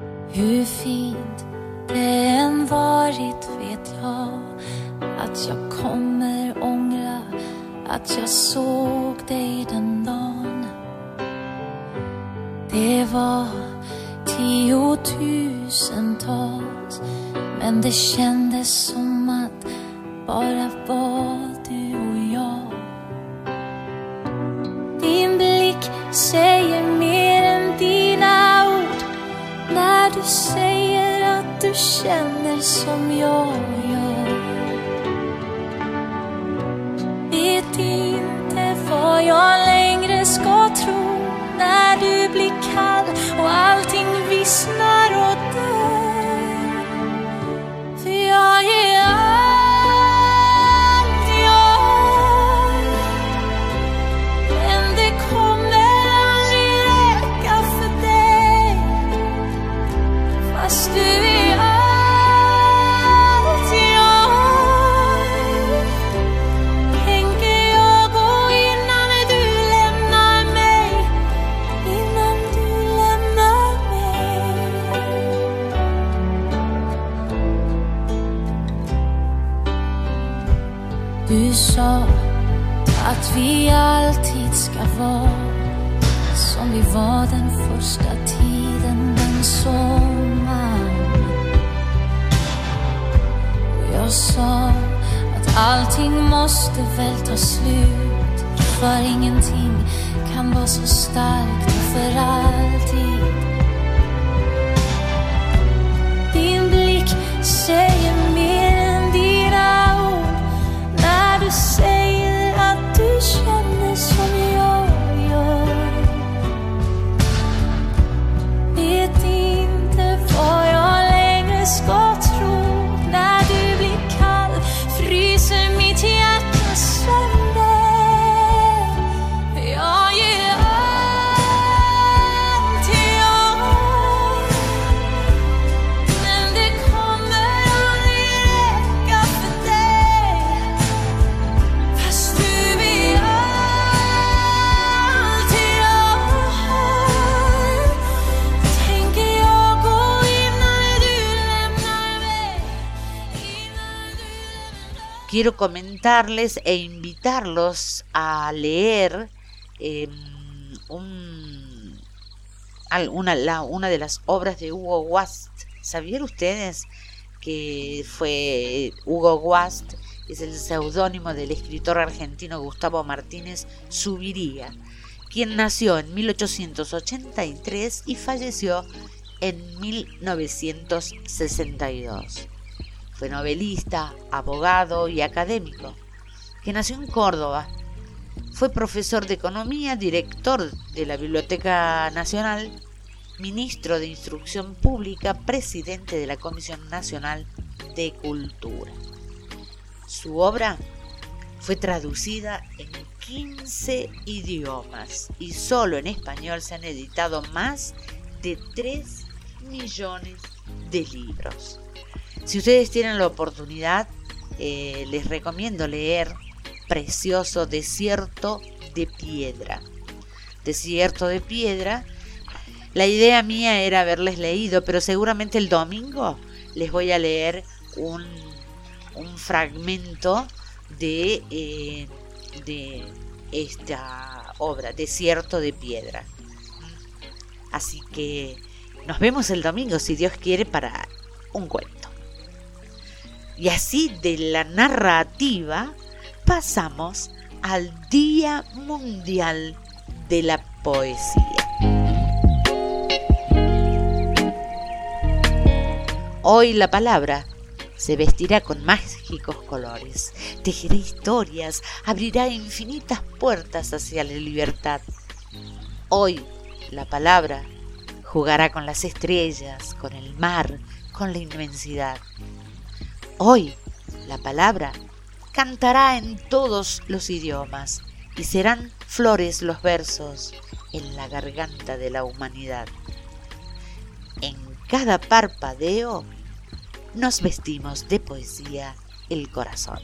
Det var tiotusentals men det kändes som att bara var du och jag. Din blick säger mer än dina ord när du säger att du känner som jag gör. Vet inte vad jag längre ska tro när du blir kall och allting vissnar och sa att vi alltid ska vara som vi var den första tiden den sommaren. Och jag sa att allting måste väl ta slut för ingenting kan vara så starkt och för alltid. Quiero comentarles e invitarlos a leer al- una, una de las obras de Hugo Wast. ¿Sabían ustedes que fue Hugo Wast? Es el seudónimo del escritor argentino Gustavo Martínez Subiría, quien nació en 1883 y falleció en 1962 Fue novelista, abogado y académico, que nació en Córdoba. Fue profesor de economía, director de la Biblioteca Nacional, ministro de Instrucción Pública, presidente de la Comisión Nacional de Cultura. Su obra fue traducida en 15 idiomas y solo en español se han editado más de 3 millones de libros. Si ustedes tienen la oportunidad, eh, les recomiendo leer Precioso Desierto de Piedra. Desierto de Piedra. La idea mía era haberles leído, pero seguramente el domingo les voy a leer un, fragmento de, eh, de esta obra, Desierto de Piedra. Así que nos vemos el domingo, si Dios quiere, para un cuento. Y así de la narrativa pasamos al Día Mundial de la Poesía. Hoy la palabra se vestirá con mágicos colores, tejerá historias, abrirá infinitas puertas hacia la libertad. Hoy la palabra jugará con las estrellas, con el mar, con la inmensidad. Hoy la palabra cantará en todos los idiomas y serán flores los versos en la garganta de la humanidad. En cada parpadeo nos vestimos de poesía el corazón.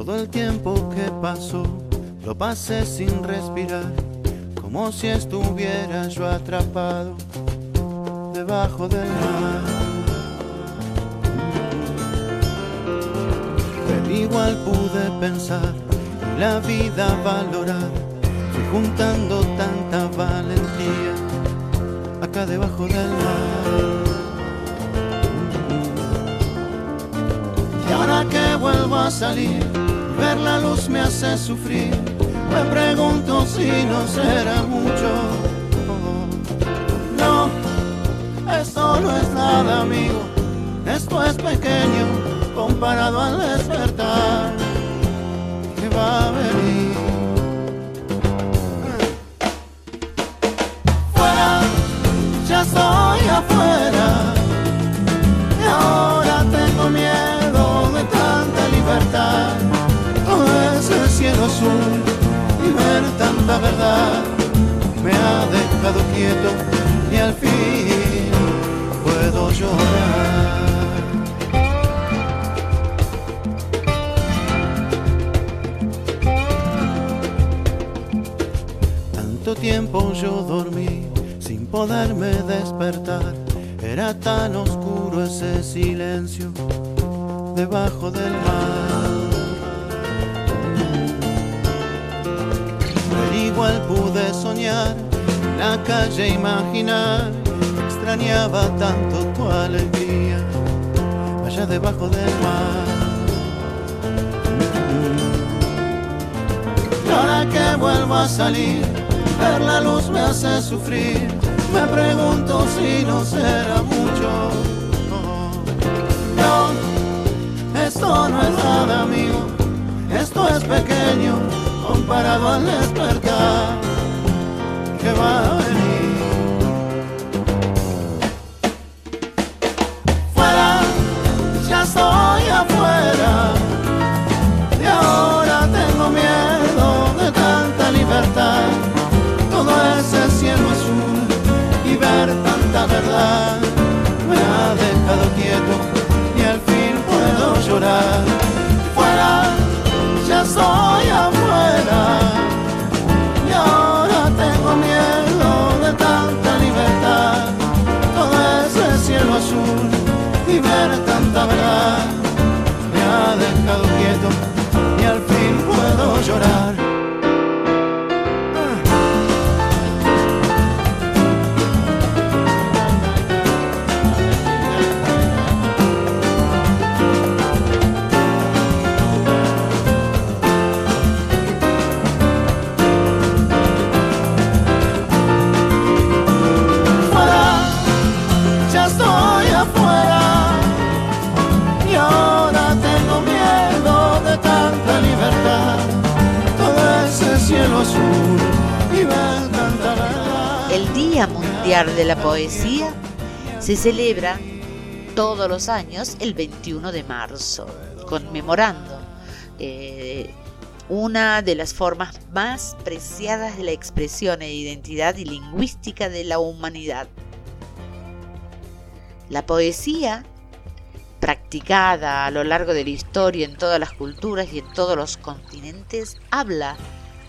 Todo el tiempo que pasó lo pasé sin respirar, como si estuviera yo atrapado debajo del mar. igual pude pensar y la vida valorar. Fui juntando tanta valentía acá debajo del mar. Y ahora que vuelvo a salir, ver la luz me hace sufrir. Me pregunto si no será mucho. No, esto no es nada, amigo. Esto es pequeño comparado al despertar que va a venir. Azul y ver tanta verdad me ha dejado quieto y al fin puedo llorar. tiempo yo dormí sin poderme despertar. Era tan oscuro ese silencio debajo del mar. La calle imaginar. Extrañaba tanto tu alegría allá debajo del mar. Ahora que vuelvo a salir ver la luz me hace sufrir. Me pregunto si no será mucho. No, esto no es nada amigo, esto es pequeño comparado al despertar a venir. Fuera, ya estoy afuera, y ahora tengo miedo de tanta libertad ese cielo azul y ver tanta verdad me ha dejado quieto y al fin puedo llorar. Y al fin puedo llorar. Mundial de la Poesía se celebra todos los años el 21 de marzo, conmemorando eh, una de las formas más preciadas de la expresión e identidad y lingüística de la humanidad. La poesía, practicada a lo largo de la historia en todas las culturas y en todos los continentes, habla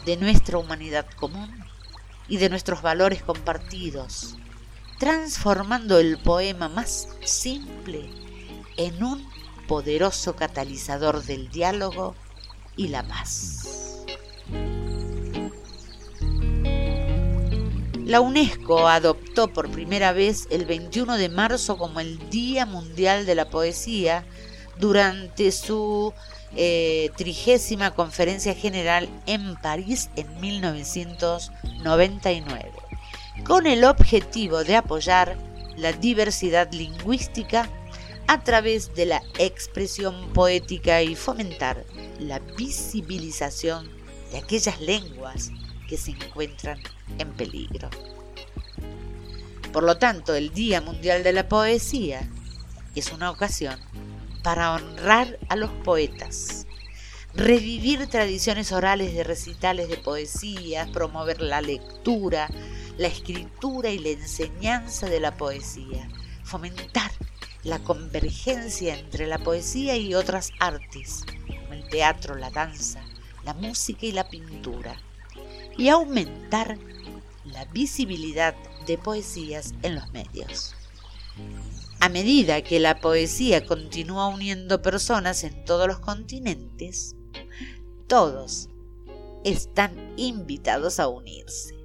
de nuestra humanidad común y de nuestros valores compartidos, transformando el poema más simple en un poderoso catalizador del diálogo y la paz. La UNESCO adoptó por primera vez el 21 de marzo como el Día Mundial de la Poesía durante su eh, trigésima conferencia general en París en 1999, con el objetivo de apoyar la diversidad lingüística a través de la expresión poética y fomentar la visibilización de aquellas lenguas que se encuentran en peligro. Por lo tanto, el Día Mundial de la Poesía es una ocasión para honrar a los poetas, revivir tradiciones orales de recitales de poesías, promover la lectura, la escritura y la enseñanza de la poesía, fomentar la convergencia entre la poesía y otras artes, como el teatro, la danza, la música y la pintura, y aumentar la visibilidad de poesías en los medios. A medida que la poesía continúa uniendo personas en todos los continentes, todos están invitados a unirse.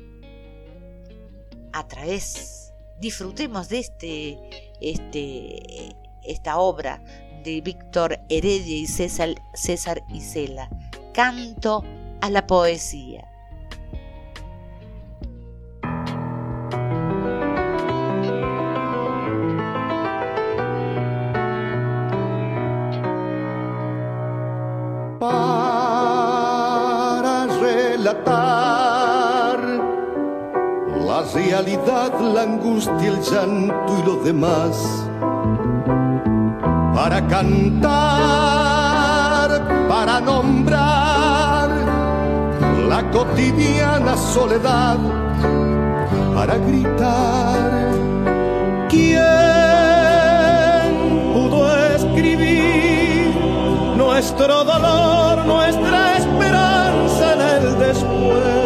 A través, disfrutemos de este, este, esta obra de Víctor Heredia y César, César Isela, Canto a la Poesía la realidad, la angustia, el llanto y lo demás. Para cantar, para nombrar la cotidiana soledad, para gritar. ¿Quién nuestro dolor, nuestra esperanza en el después?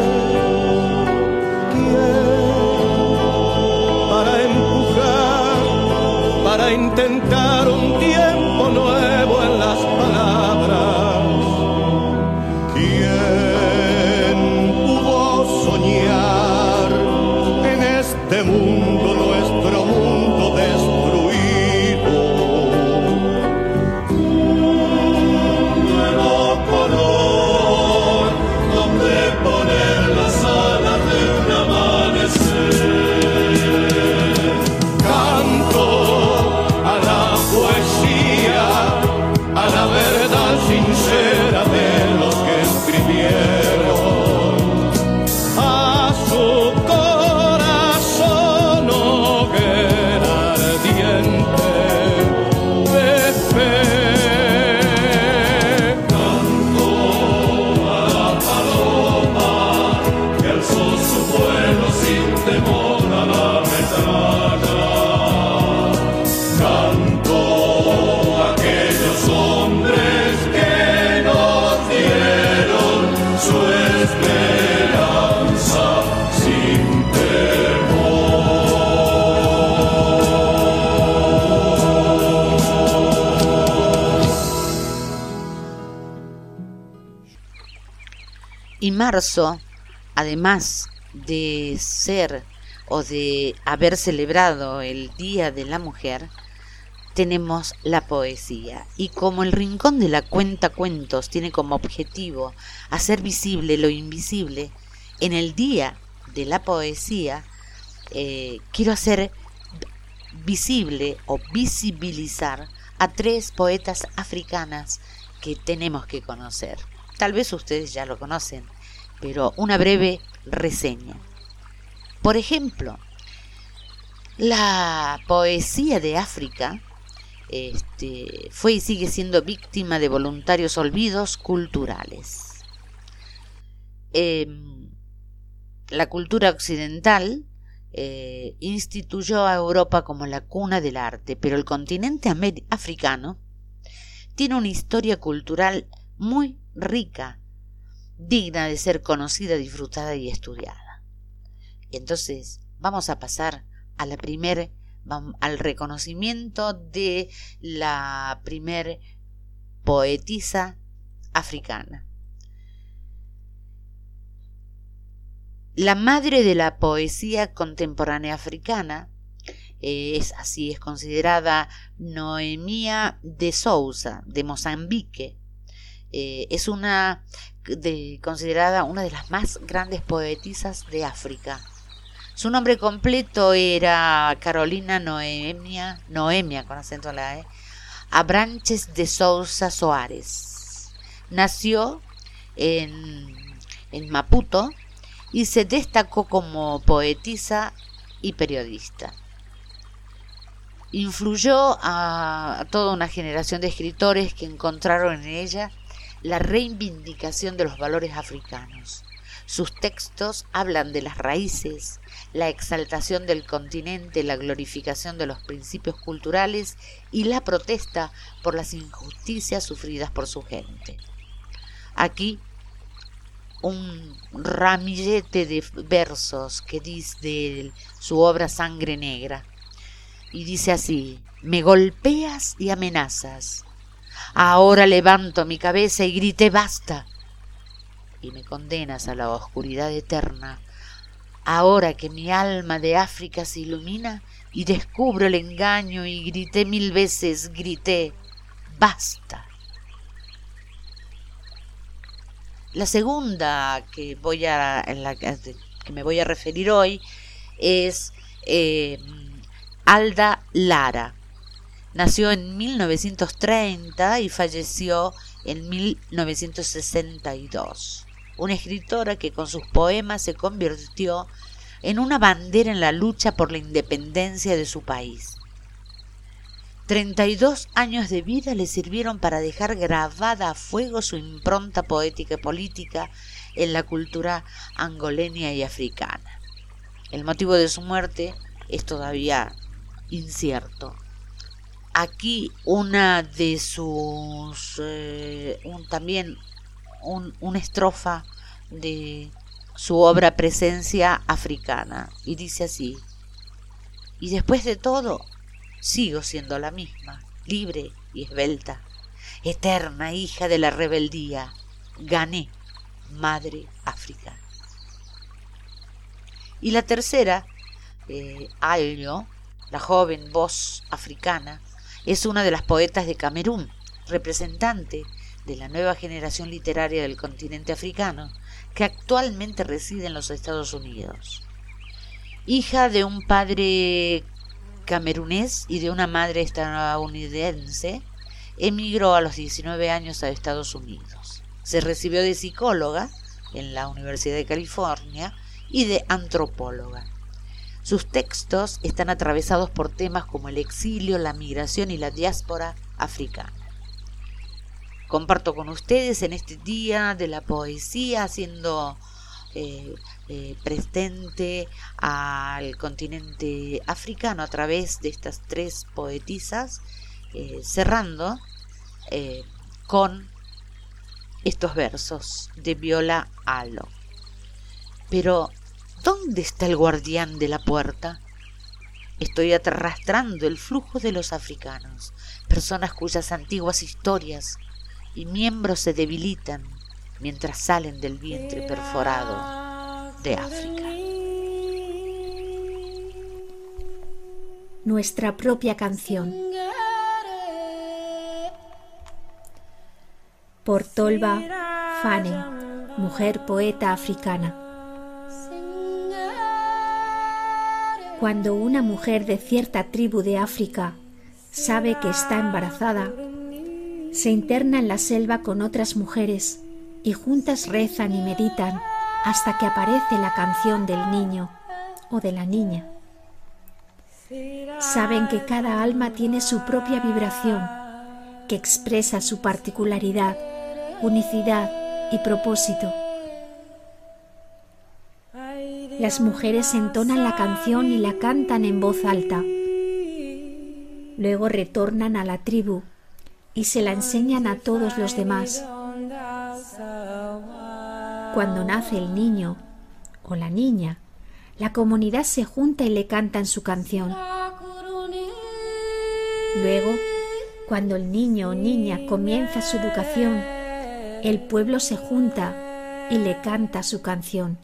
intentar un tiempo nuevo en las palabras. ¿Quién pudo soñar además de ser o de haber celebrado el Día de la Mujer, tenemos la poesía. Y como el Rincón de la Cuenta Cuentos tiene como objetivo hacer visible lo invisible, en el Día de la Poesía eh, quiero hacer visible o visibilizar a tres poetas africanas que tenemos que conocer. Tal vez ustedes ya lo conocen, pero una breve reseña. Por ejemplo, La poesía de África este, fue y sigue siendo víctima de voluntarios olvidos culturales. Em, la cultura occidental eh, instituyó a Europa como la cuna del arte, pero el continente africano tiene una historia cultural muy rica, digna de ser conocida, disfrutada y estudiada. Entonces, vamos a pasar a la primer, al reconocimiento de la primer poetisa africana. La madre de la poesía contemporánea africana eh, es así, es considerada Noemia de Sousa, de Mozambique. Eh, es una de, considerada una de las más grandes poetisas de África. Su nombre completo era Carolina Noemia, Noemia con acento en la E, Abranches de Sousa Soares. Nació en, en Maputo y se destacó como poetisa y periodista. Influyó a toda una generación de escritores que encontraron en ella la reivindicación de los valores africanos. Sus textos hablan de las raíces, la exaltación del continente, la glorificación de los principios culturales y la protesta por las injusticias sufridas por su gente. Aquí un ramillete de versos que dice de su obra Sangre Negra. Y dice así, me golpeas y amenazas. Ahora levanto mi cabeza y grité basta y me condenas a la oscuridad eterna, ahora que mi alma de África se ilumina y descubro el engaño y grité mil veces, grité, basta. La segunda que voy a, la que me voy a referir hoy es eh, Alda Lara. Nació en 1930 y falleció en 1962 una escritora que con sus poemas se convirtió en una bandera en la lucha por la independencia de su país. 32 años de vida le sirvieron para dejar grabada a fuego su impronta poética y política en la cultura angoleña y africana. El motivo de su muerte es todavía incierto. Aquí una de sus eh, también una estrofa de su obra Presencia Africana y dice así, y después de todo, sigo siendo la misma, libre y esbelta, eterna hija de la rebeldía, gané, Madre África. Y la tercera, eh, la joven voz africana, es una de las poetas de Camerún, representante de la nueva generación literaria del continente africano que actualmente reside en los Estados Unidos. Hija de un padre camerunés y de una madre estadounidense, emigró a los 19 años a Estados Unidos. Se recibió de psicóloga en la Universidad de California y de antropóloga. Sus textos están atravesados por temas como el exilio, la migración y la diáspora africana comparto con ustedes en este día de la poesía, haciendo eh, eh, presente al continente africano a través de estas tres poetisas, eh, cerrando con estos versos de Viola Alo. Pero, ¿dónde está el guardián de la puerta? Estoy arrastrando el flujo de los africanos, personas cuyas antiguas historias y miembros se debilitan mientras salen del vientre perforado de África. Nuestra propia canción. Por Tolba Fane, mujer poeta africana. Cuando una mujer de cierta tribu de África sabe que está embarazada, se interna en la selva con otras mujeres y juntas rezan y meditan hasta que aparece la canción del niño o de la niña. saben que cada alma tiene su propia vibración, que expresa su particularidad, unicidad y propósito. Las mujeres entonan la canción y la cantan en voz alta. Luego retornan a la tribu y se la enseñan a todos los demás. Cuando nace el niño o la niña, la comunidad se junta y le cantan su canción. Luego, cuando el niño o niña comienza su educación, el pueblo se junta y le canta su canción.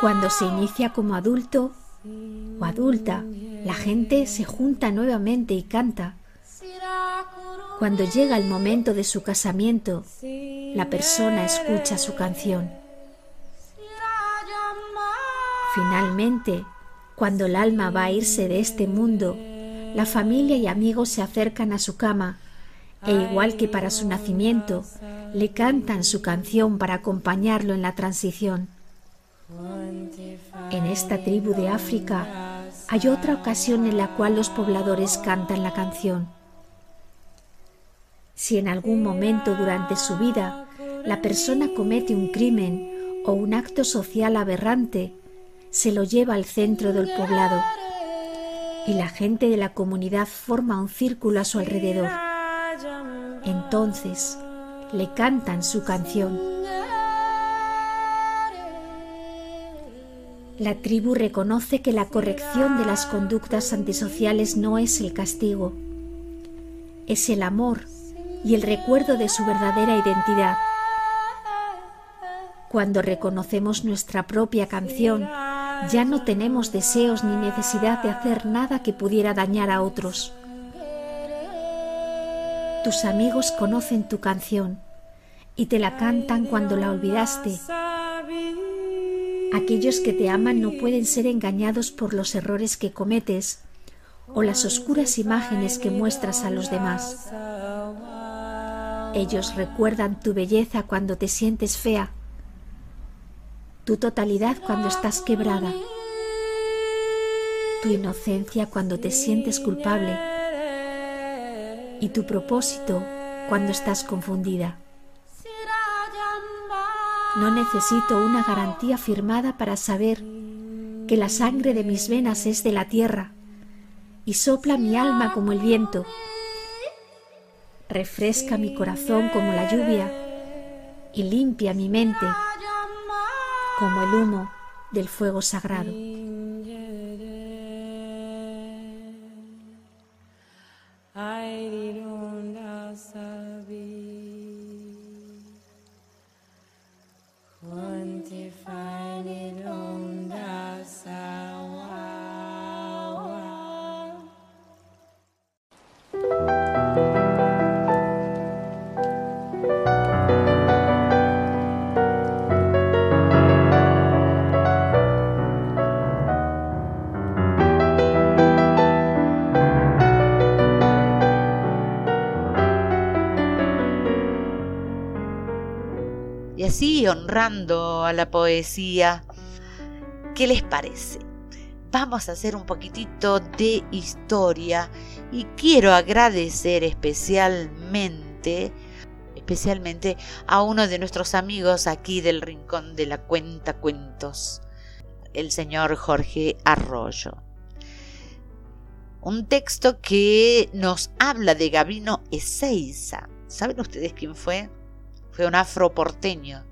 Cuando se inicia como adulto o adulta, la gente se junta nuevamente y canta. Cuando llega el momento de su casamiento, la persona escucha su canción. Finalmente, cuando el alma va a irse de este mundo, la familia y amigos se acercan a su cama e igual que para su nacimiento, le cantan su canción para acompañarlo en la transición. En esta tribu de África hay otra ocasión en la cual los pobladores cantan la canción. Si en algún momento durante su vida la persona comete un crimen o un acto social aberrante, se lo lleva al centro del poblado y la gente de la comunidad forma un círculo a su alrededor. Entonces le cantan su canción. La tribu reconoce que la corrección de las conductas antisociales no es el castigo, es el amor y el recuerdo de su verdadera identidad. Cuando reconocemos nuestra propia canción, ya no tenemos deseos ni necesidad de hacer nada que pudiera dañar a otros. Tus amigos conocen tu canción y te la cantan cuando la olvidaste. Aquellos que te aman no pueden ser engañados por los errores que cometes o las oscuras imágenes que muestras a los demás. Ellos recuerdan tu belleza cuando te sientes fea tu totalidad cuando estás quebrada, tu inocencia cuando te sientes culpable y tu propósito cuando estás confundida. No necesito una garantía firmada para saber que la sangre de mis venas es de la tierra y sopla mi alma como el viento. Refresca mi corazón como la lluvia y limpia mi mente como el humo del fuego sagrado. A la poesía. ¿Qué les parece? Vamos a hacer un poquitito de historia y quiero agradecer especialmente especialmente a uno de nuestros amigos aquí del Rincón de la Cuenta Cuentos, el señor Jorge Arroyo. Un texto que nos habla de Gabino Ezeiza. ¿Saben ustedes quién fue? Fue un afroporteño,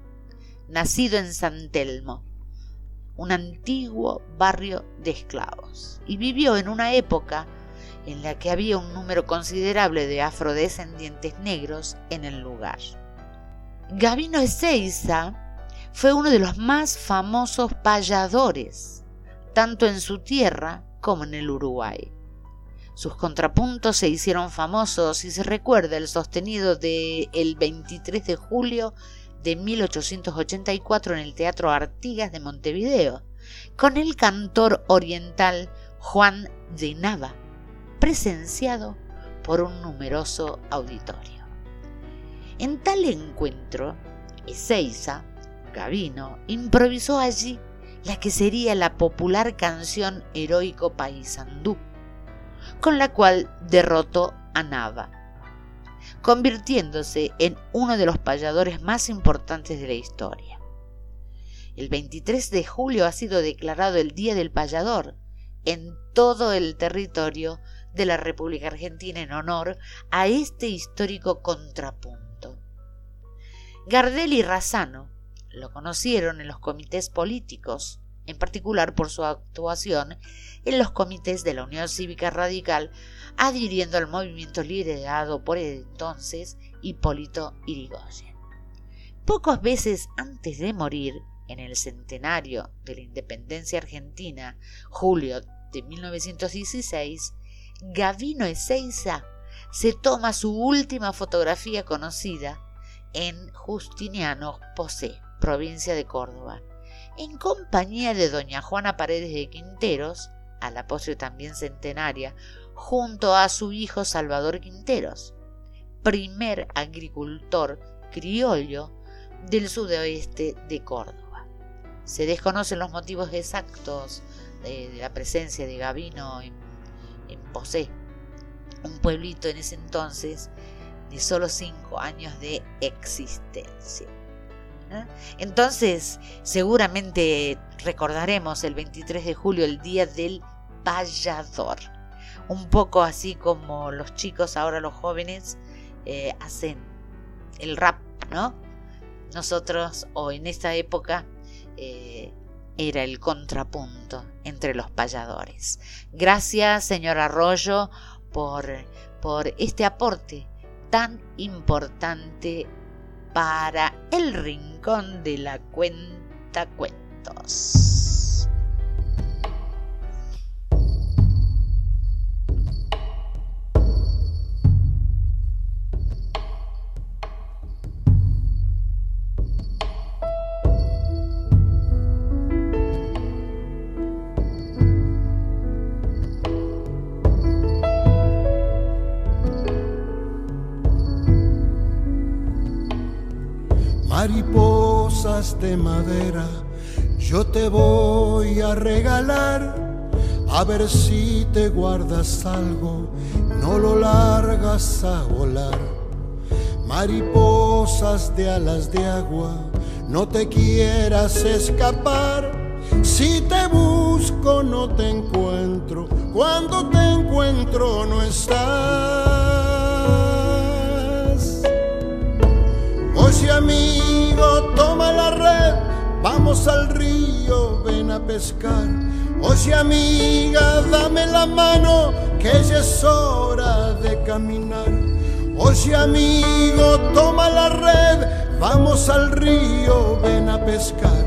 nacido en San Telmo, un antiguo barrio de esclavos, y vivió en una época en la que había un número considerable de afrodescendientes negros en el lugar. Gabino Ezeiza fue uno de los más famosos payadores, tanto en su tierra como en el Uruguay. Sus contrapuntos se hicieron famosos y se recuerda el sostenido de el 23 de julio de 1884 en el Teatro Artigas de Montevideo, con el cantor oriental Juan de Nava, presenciado por un numeroso auditorio. En tal encuentro, Ezeiza, Gavino, improvisó allí la que sería la popular canción heroico paisandú, con la cual derrotó a Nava, convirtiéndose en uno de los payadores más importantes de la historia. El 23 de julio ha sido declarado el Día del Payador en todo el territorio de la República Argentina en honor a este histórico contrapunto. Gardel y Razano lo conocieron en los comités políticos, en particular por su actuación en los comités de la Unión Cívica Radical, adhiriendo al movimiento liderado por entonces Hipólito Irigoyen. Pocos meses antes de morir, en el centenario de la independencia argentina, julio de 1916, Gavino Ezeiza se toma su última fotografía conocida en Justiniano Posé, provincia de Córdoba, en compañía de doña Juana Paredes de Quinteros, a la postre también centenaria, junto a su hijo Salvador Quinteros, primer agricultor criollo del sudoeste de Córdoba. Se desconocen los motivos exactos de, la presencia de Gavino en, en Posé, un pueblito en ese entonces de solo cinco años de existencia. Entonces, seguramente recordaremos el 23 de julio el Día del Payador. Un poco así como los chicos, ahora los jóvenes, eh, hacen el rap, ¿no? Nosotros, o en esta época, eh, era el contrapunto entre los payadores. Gracias, señor Arroyo, por, por este aporte tan importante para el rincón de la cuenta cuentos. De madera, yo te voy a regalar, a ver si te guardas algo, no lo largas a volar. Mariposas de alas de agua, no te quieras escapar, si te busco no te encuentro, cuando te encuentro no estás. Oye amigo, la red, vamos al río, ven a pescar. Oye amiga, dame la mano, que ya es hora de caminar. Oye amigo, toma la red, vamos al río, ven a pescar.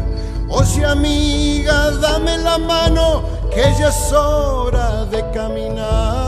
Oye amiga, dame la mano, que ya es hora de caminar.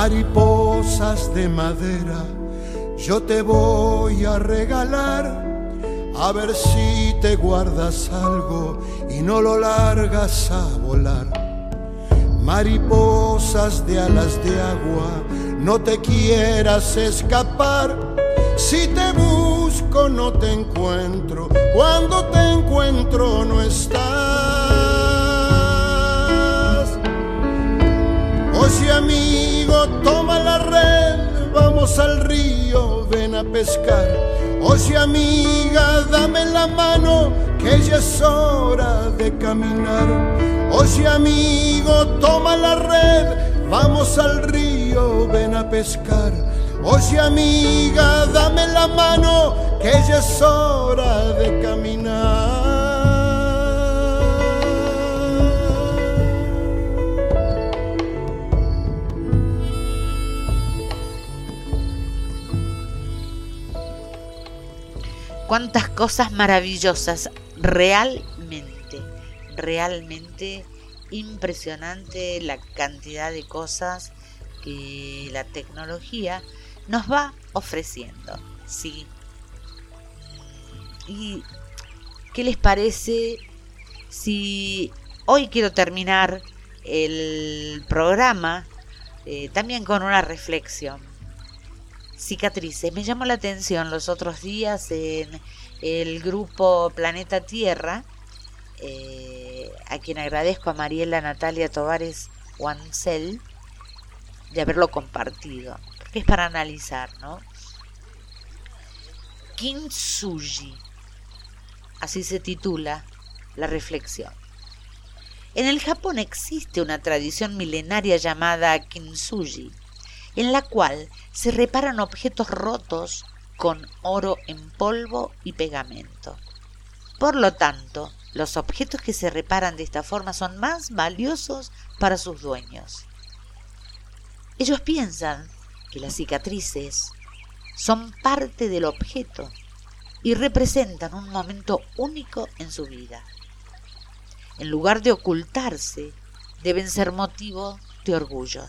Mariposas de madera, yo te voy a regalar, a ver si te guardas algo y no lo largas a volar. Mariposas de alas de agua, no te quieras escapar, si te busco no te encuentro, cuando te encuentro no estás. Oye amigo, toma la red, vamos al río, ven a pescar. Oye amiga, dame la mano, que ya es hora de caminar. Oye amigo, toma la red, vamos al río, ven a pescar. Oye amiga, dame la mano, que ya es hora de caminar. Cuántas cosas maravillosas realmente realmente impresionante la cantidad de cosas que la tecnología nos va ofreciendo. Sí. ¿Y qué les parece si hoy quiero terminar el programa eh, también con una reflexión? Cicatrices. Me llamó la atención los otros días en el grupo Planeta Tierra, eh, a quien agradezco a Mariela Natalia Tovares Wancel de haberlo compartido, porque es para analizar, ¿no? Kintsugi, así se titula la reflexión. En el Japón existe una tradición milenaria llamada kintsugi, en la cual se reparan objetos rotos con oro en polvo y pegamento. Por lo tanto, los objetos que se reparan de esta forma son más valiosos para sus dueños. Ellos piensan que las cicatrices son parte del objeto y representan un momento único en su vida. En lugar de ocultarse, deben ser motivo de orgullo.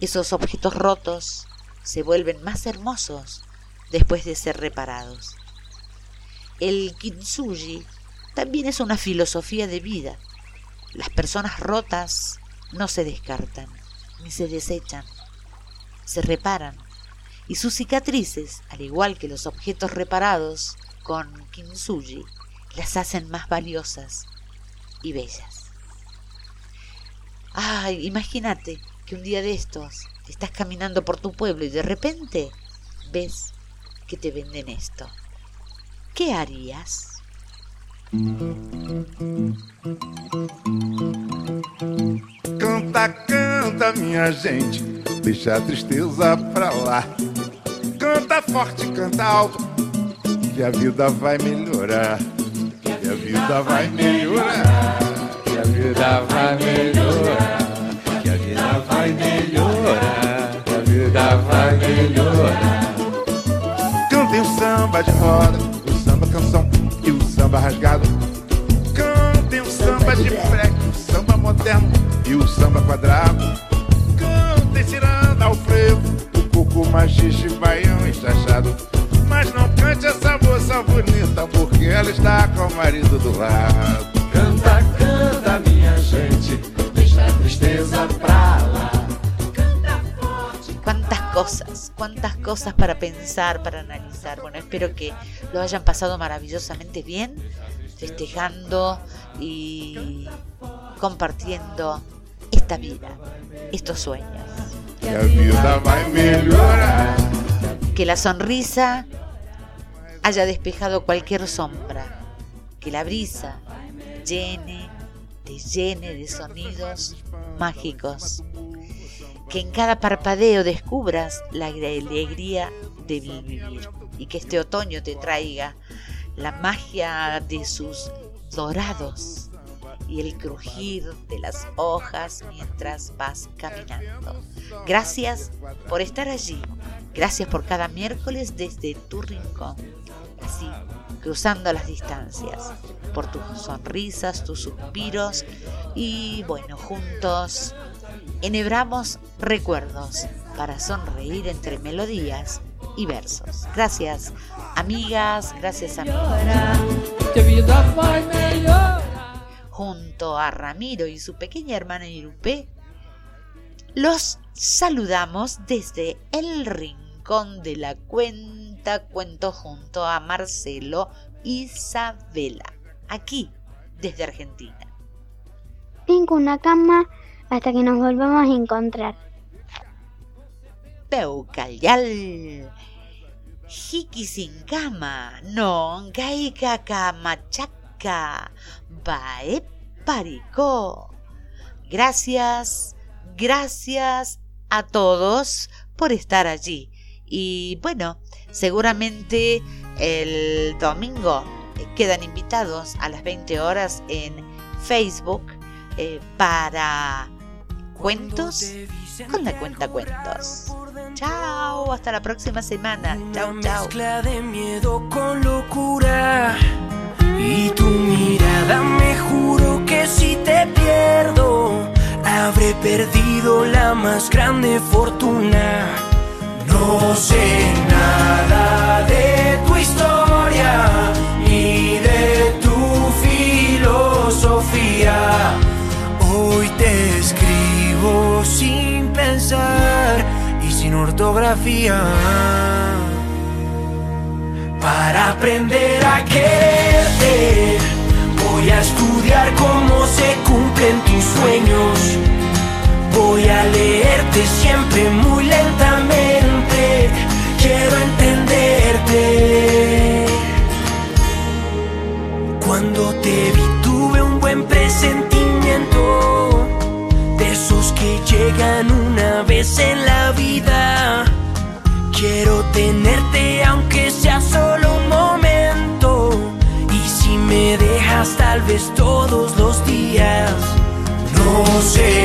Esos objetos rotos se vuelven más hermosos después de ser reparados. El kintsugi también es una filosofía de vida. Las personas rotas no se descartan ni se desechan, se reparan y sus cicatrices, al igual que los objetos reparados con kintsugi, las hacen más valiosas y bellas. Ay, imagínate que un día de estos estás caminando por tu pueblo y de repente ves que te venden esto. ¿Qué harías? Canta, canta, minha gente, deixa a tristeza pra lá. Canta forte, canta alto, que a vida vai melhorar. Que a vida vai melhorar. Que a vida vai melhorar. Vai melhorar. A vida vai melhorar. Cantem o samba de roda, o samba canção e o samba rasgado. Cantem o samba de freque, o samba moderno e o samba quadrado. Cantem tirando ao frevo, o coco machixe, baião e chachado. Mas não cante essa moça bonita, porque ela está com o marido do lado. Canta, canta, minha gente, cosas, cuántas cosas para pensar, para analizar. Bueno, espero que lo hayan pasado maravillosamente bien, festejando y compartiendo esta vida, estos sueños. Que la sonrisa haya despejado cualquier sombra, que la brisa llene, te llene de sonidos mágicos, que en cada parpadeo descubras la alegría de vivir y que este otoño te traiga la magia de sus dorados y el crujir de las hojas mientras vas caminando. Gracias por estar allí. Gracias por cada miércoles desde tu rincón. Así, cruzando las distancias. Por tus sonrisas, tus suspiros. Y bueno, juntos enhebramos recuerdos para sonreír entre melodías y versos. Gracias, amigas. Gracias, amigos junto a Ramiro y su pequeña hermana Irupé, los saludamos desde el rincón de la cuenta cuento junto a Marcelo Isabela, aquí desde Argentina. Tengo una cama hasta que nos volvamos a encontrar. Peucayal. Jiki sin cama, no, gaika kamachaca, bae paricó. Gracias, gracias a todos por estar allí. Y bueno, seguramente el domingo quedan invitados a las 20 horas en Facebook eh, para cuentos con la cuenta cuentos. Chao, hasta la próxima semana. Chao, chao. Mezcla de miedo con locura y tu mirada me jura te pierdo, habré perdido la más grande fortuna. No sé nada de tu historia ni de tu filosofía. Hoy te sin pensar y sin ortografía. Para aprender a quererte, voy a estudiar cómo se cumplen tus sueños. Voy a leerte siempre muy lentamente. Quiero entenderte. Cuando te vi que llegan una vez en la vida. Quiero tenerte aunque sea solo un momento. Y si me dejas tal vez todos los días. No sé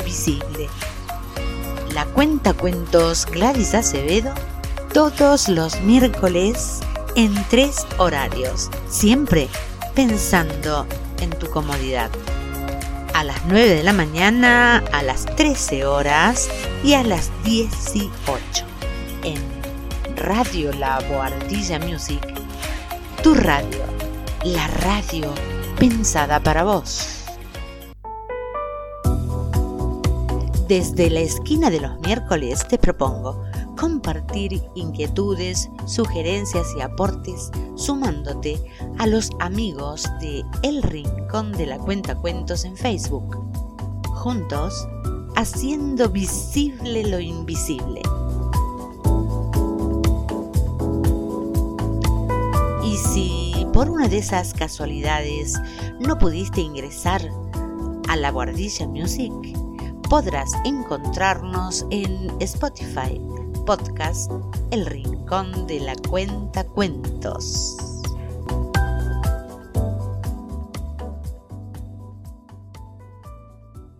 visible. La cuentacuentos Gladys Acevedo, todos los miércoles en tres horarios, siempre pensando en tu comodidad. A las 9 de la mañana, a las 13 horas y a las 18 en Radio La Boardilla Music, tu radio la radio pensada para vos. Desde la esquina de los miércoles te propongo compartir inquietudes, sugerencias y aportes sumándote a los amigos de El Rincón de la Cuenta Cuentos en Facebook. Juntos, haciendo visible lo invisible. Y si por una de esas casualidades no pudiste ingresar a la Guardilla Music, podrás encontrarnos en Spotify, podcast El Rincón de la Cuenta Cuentos.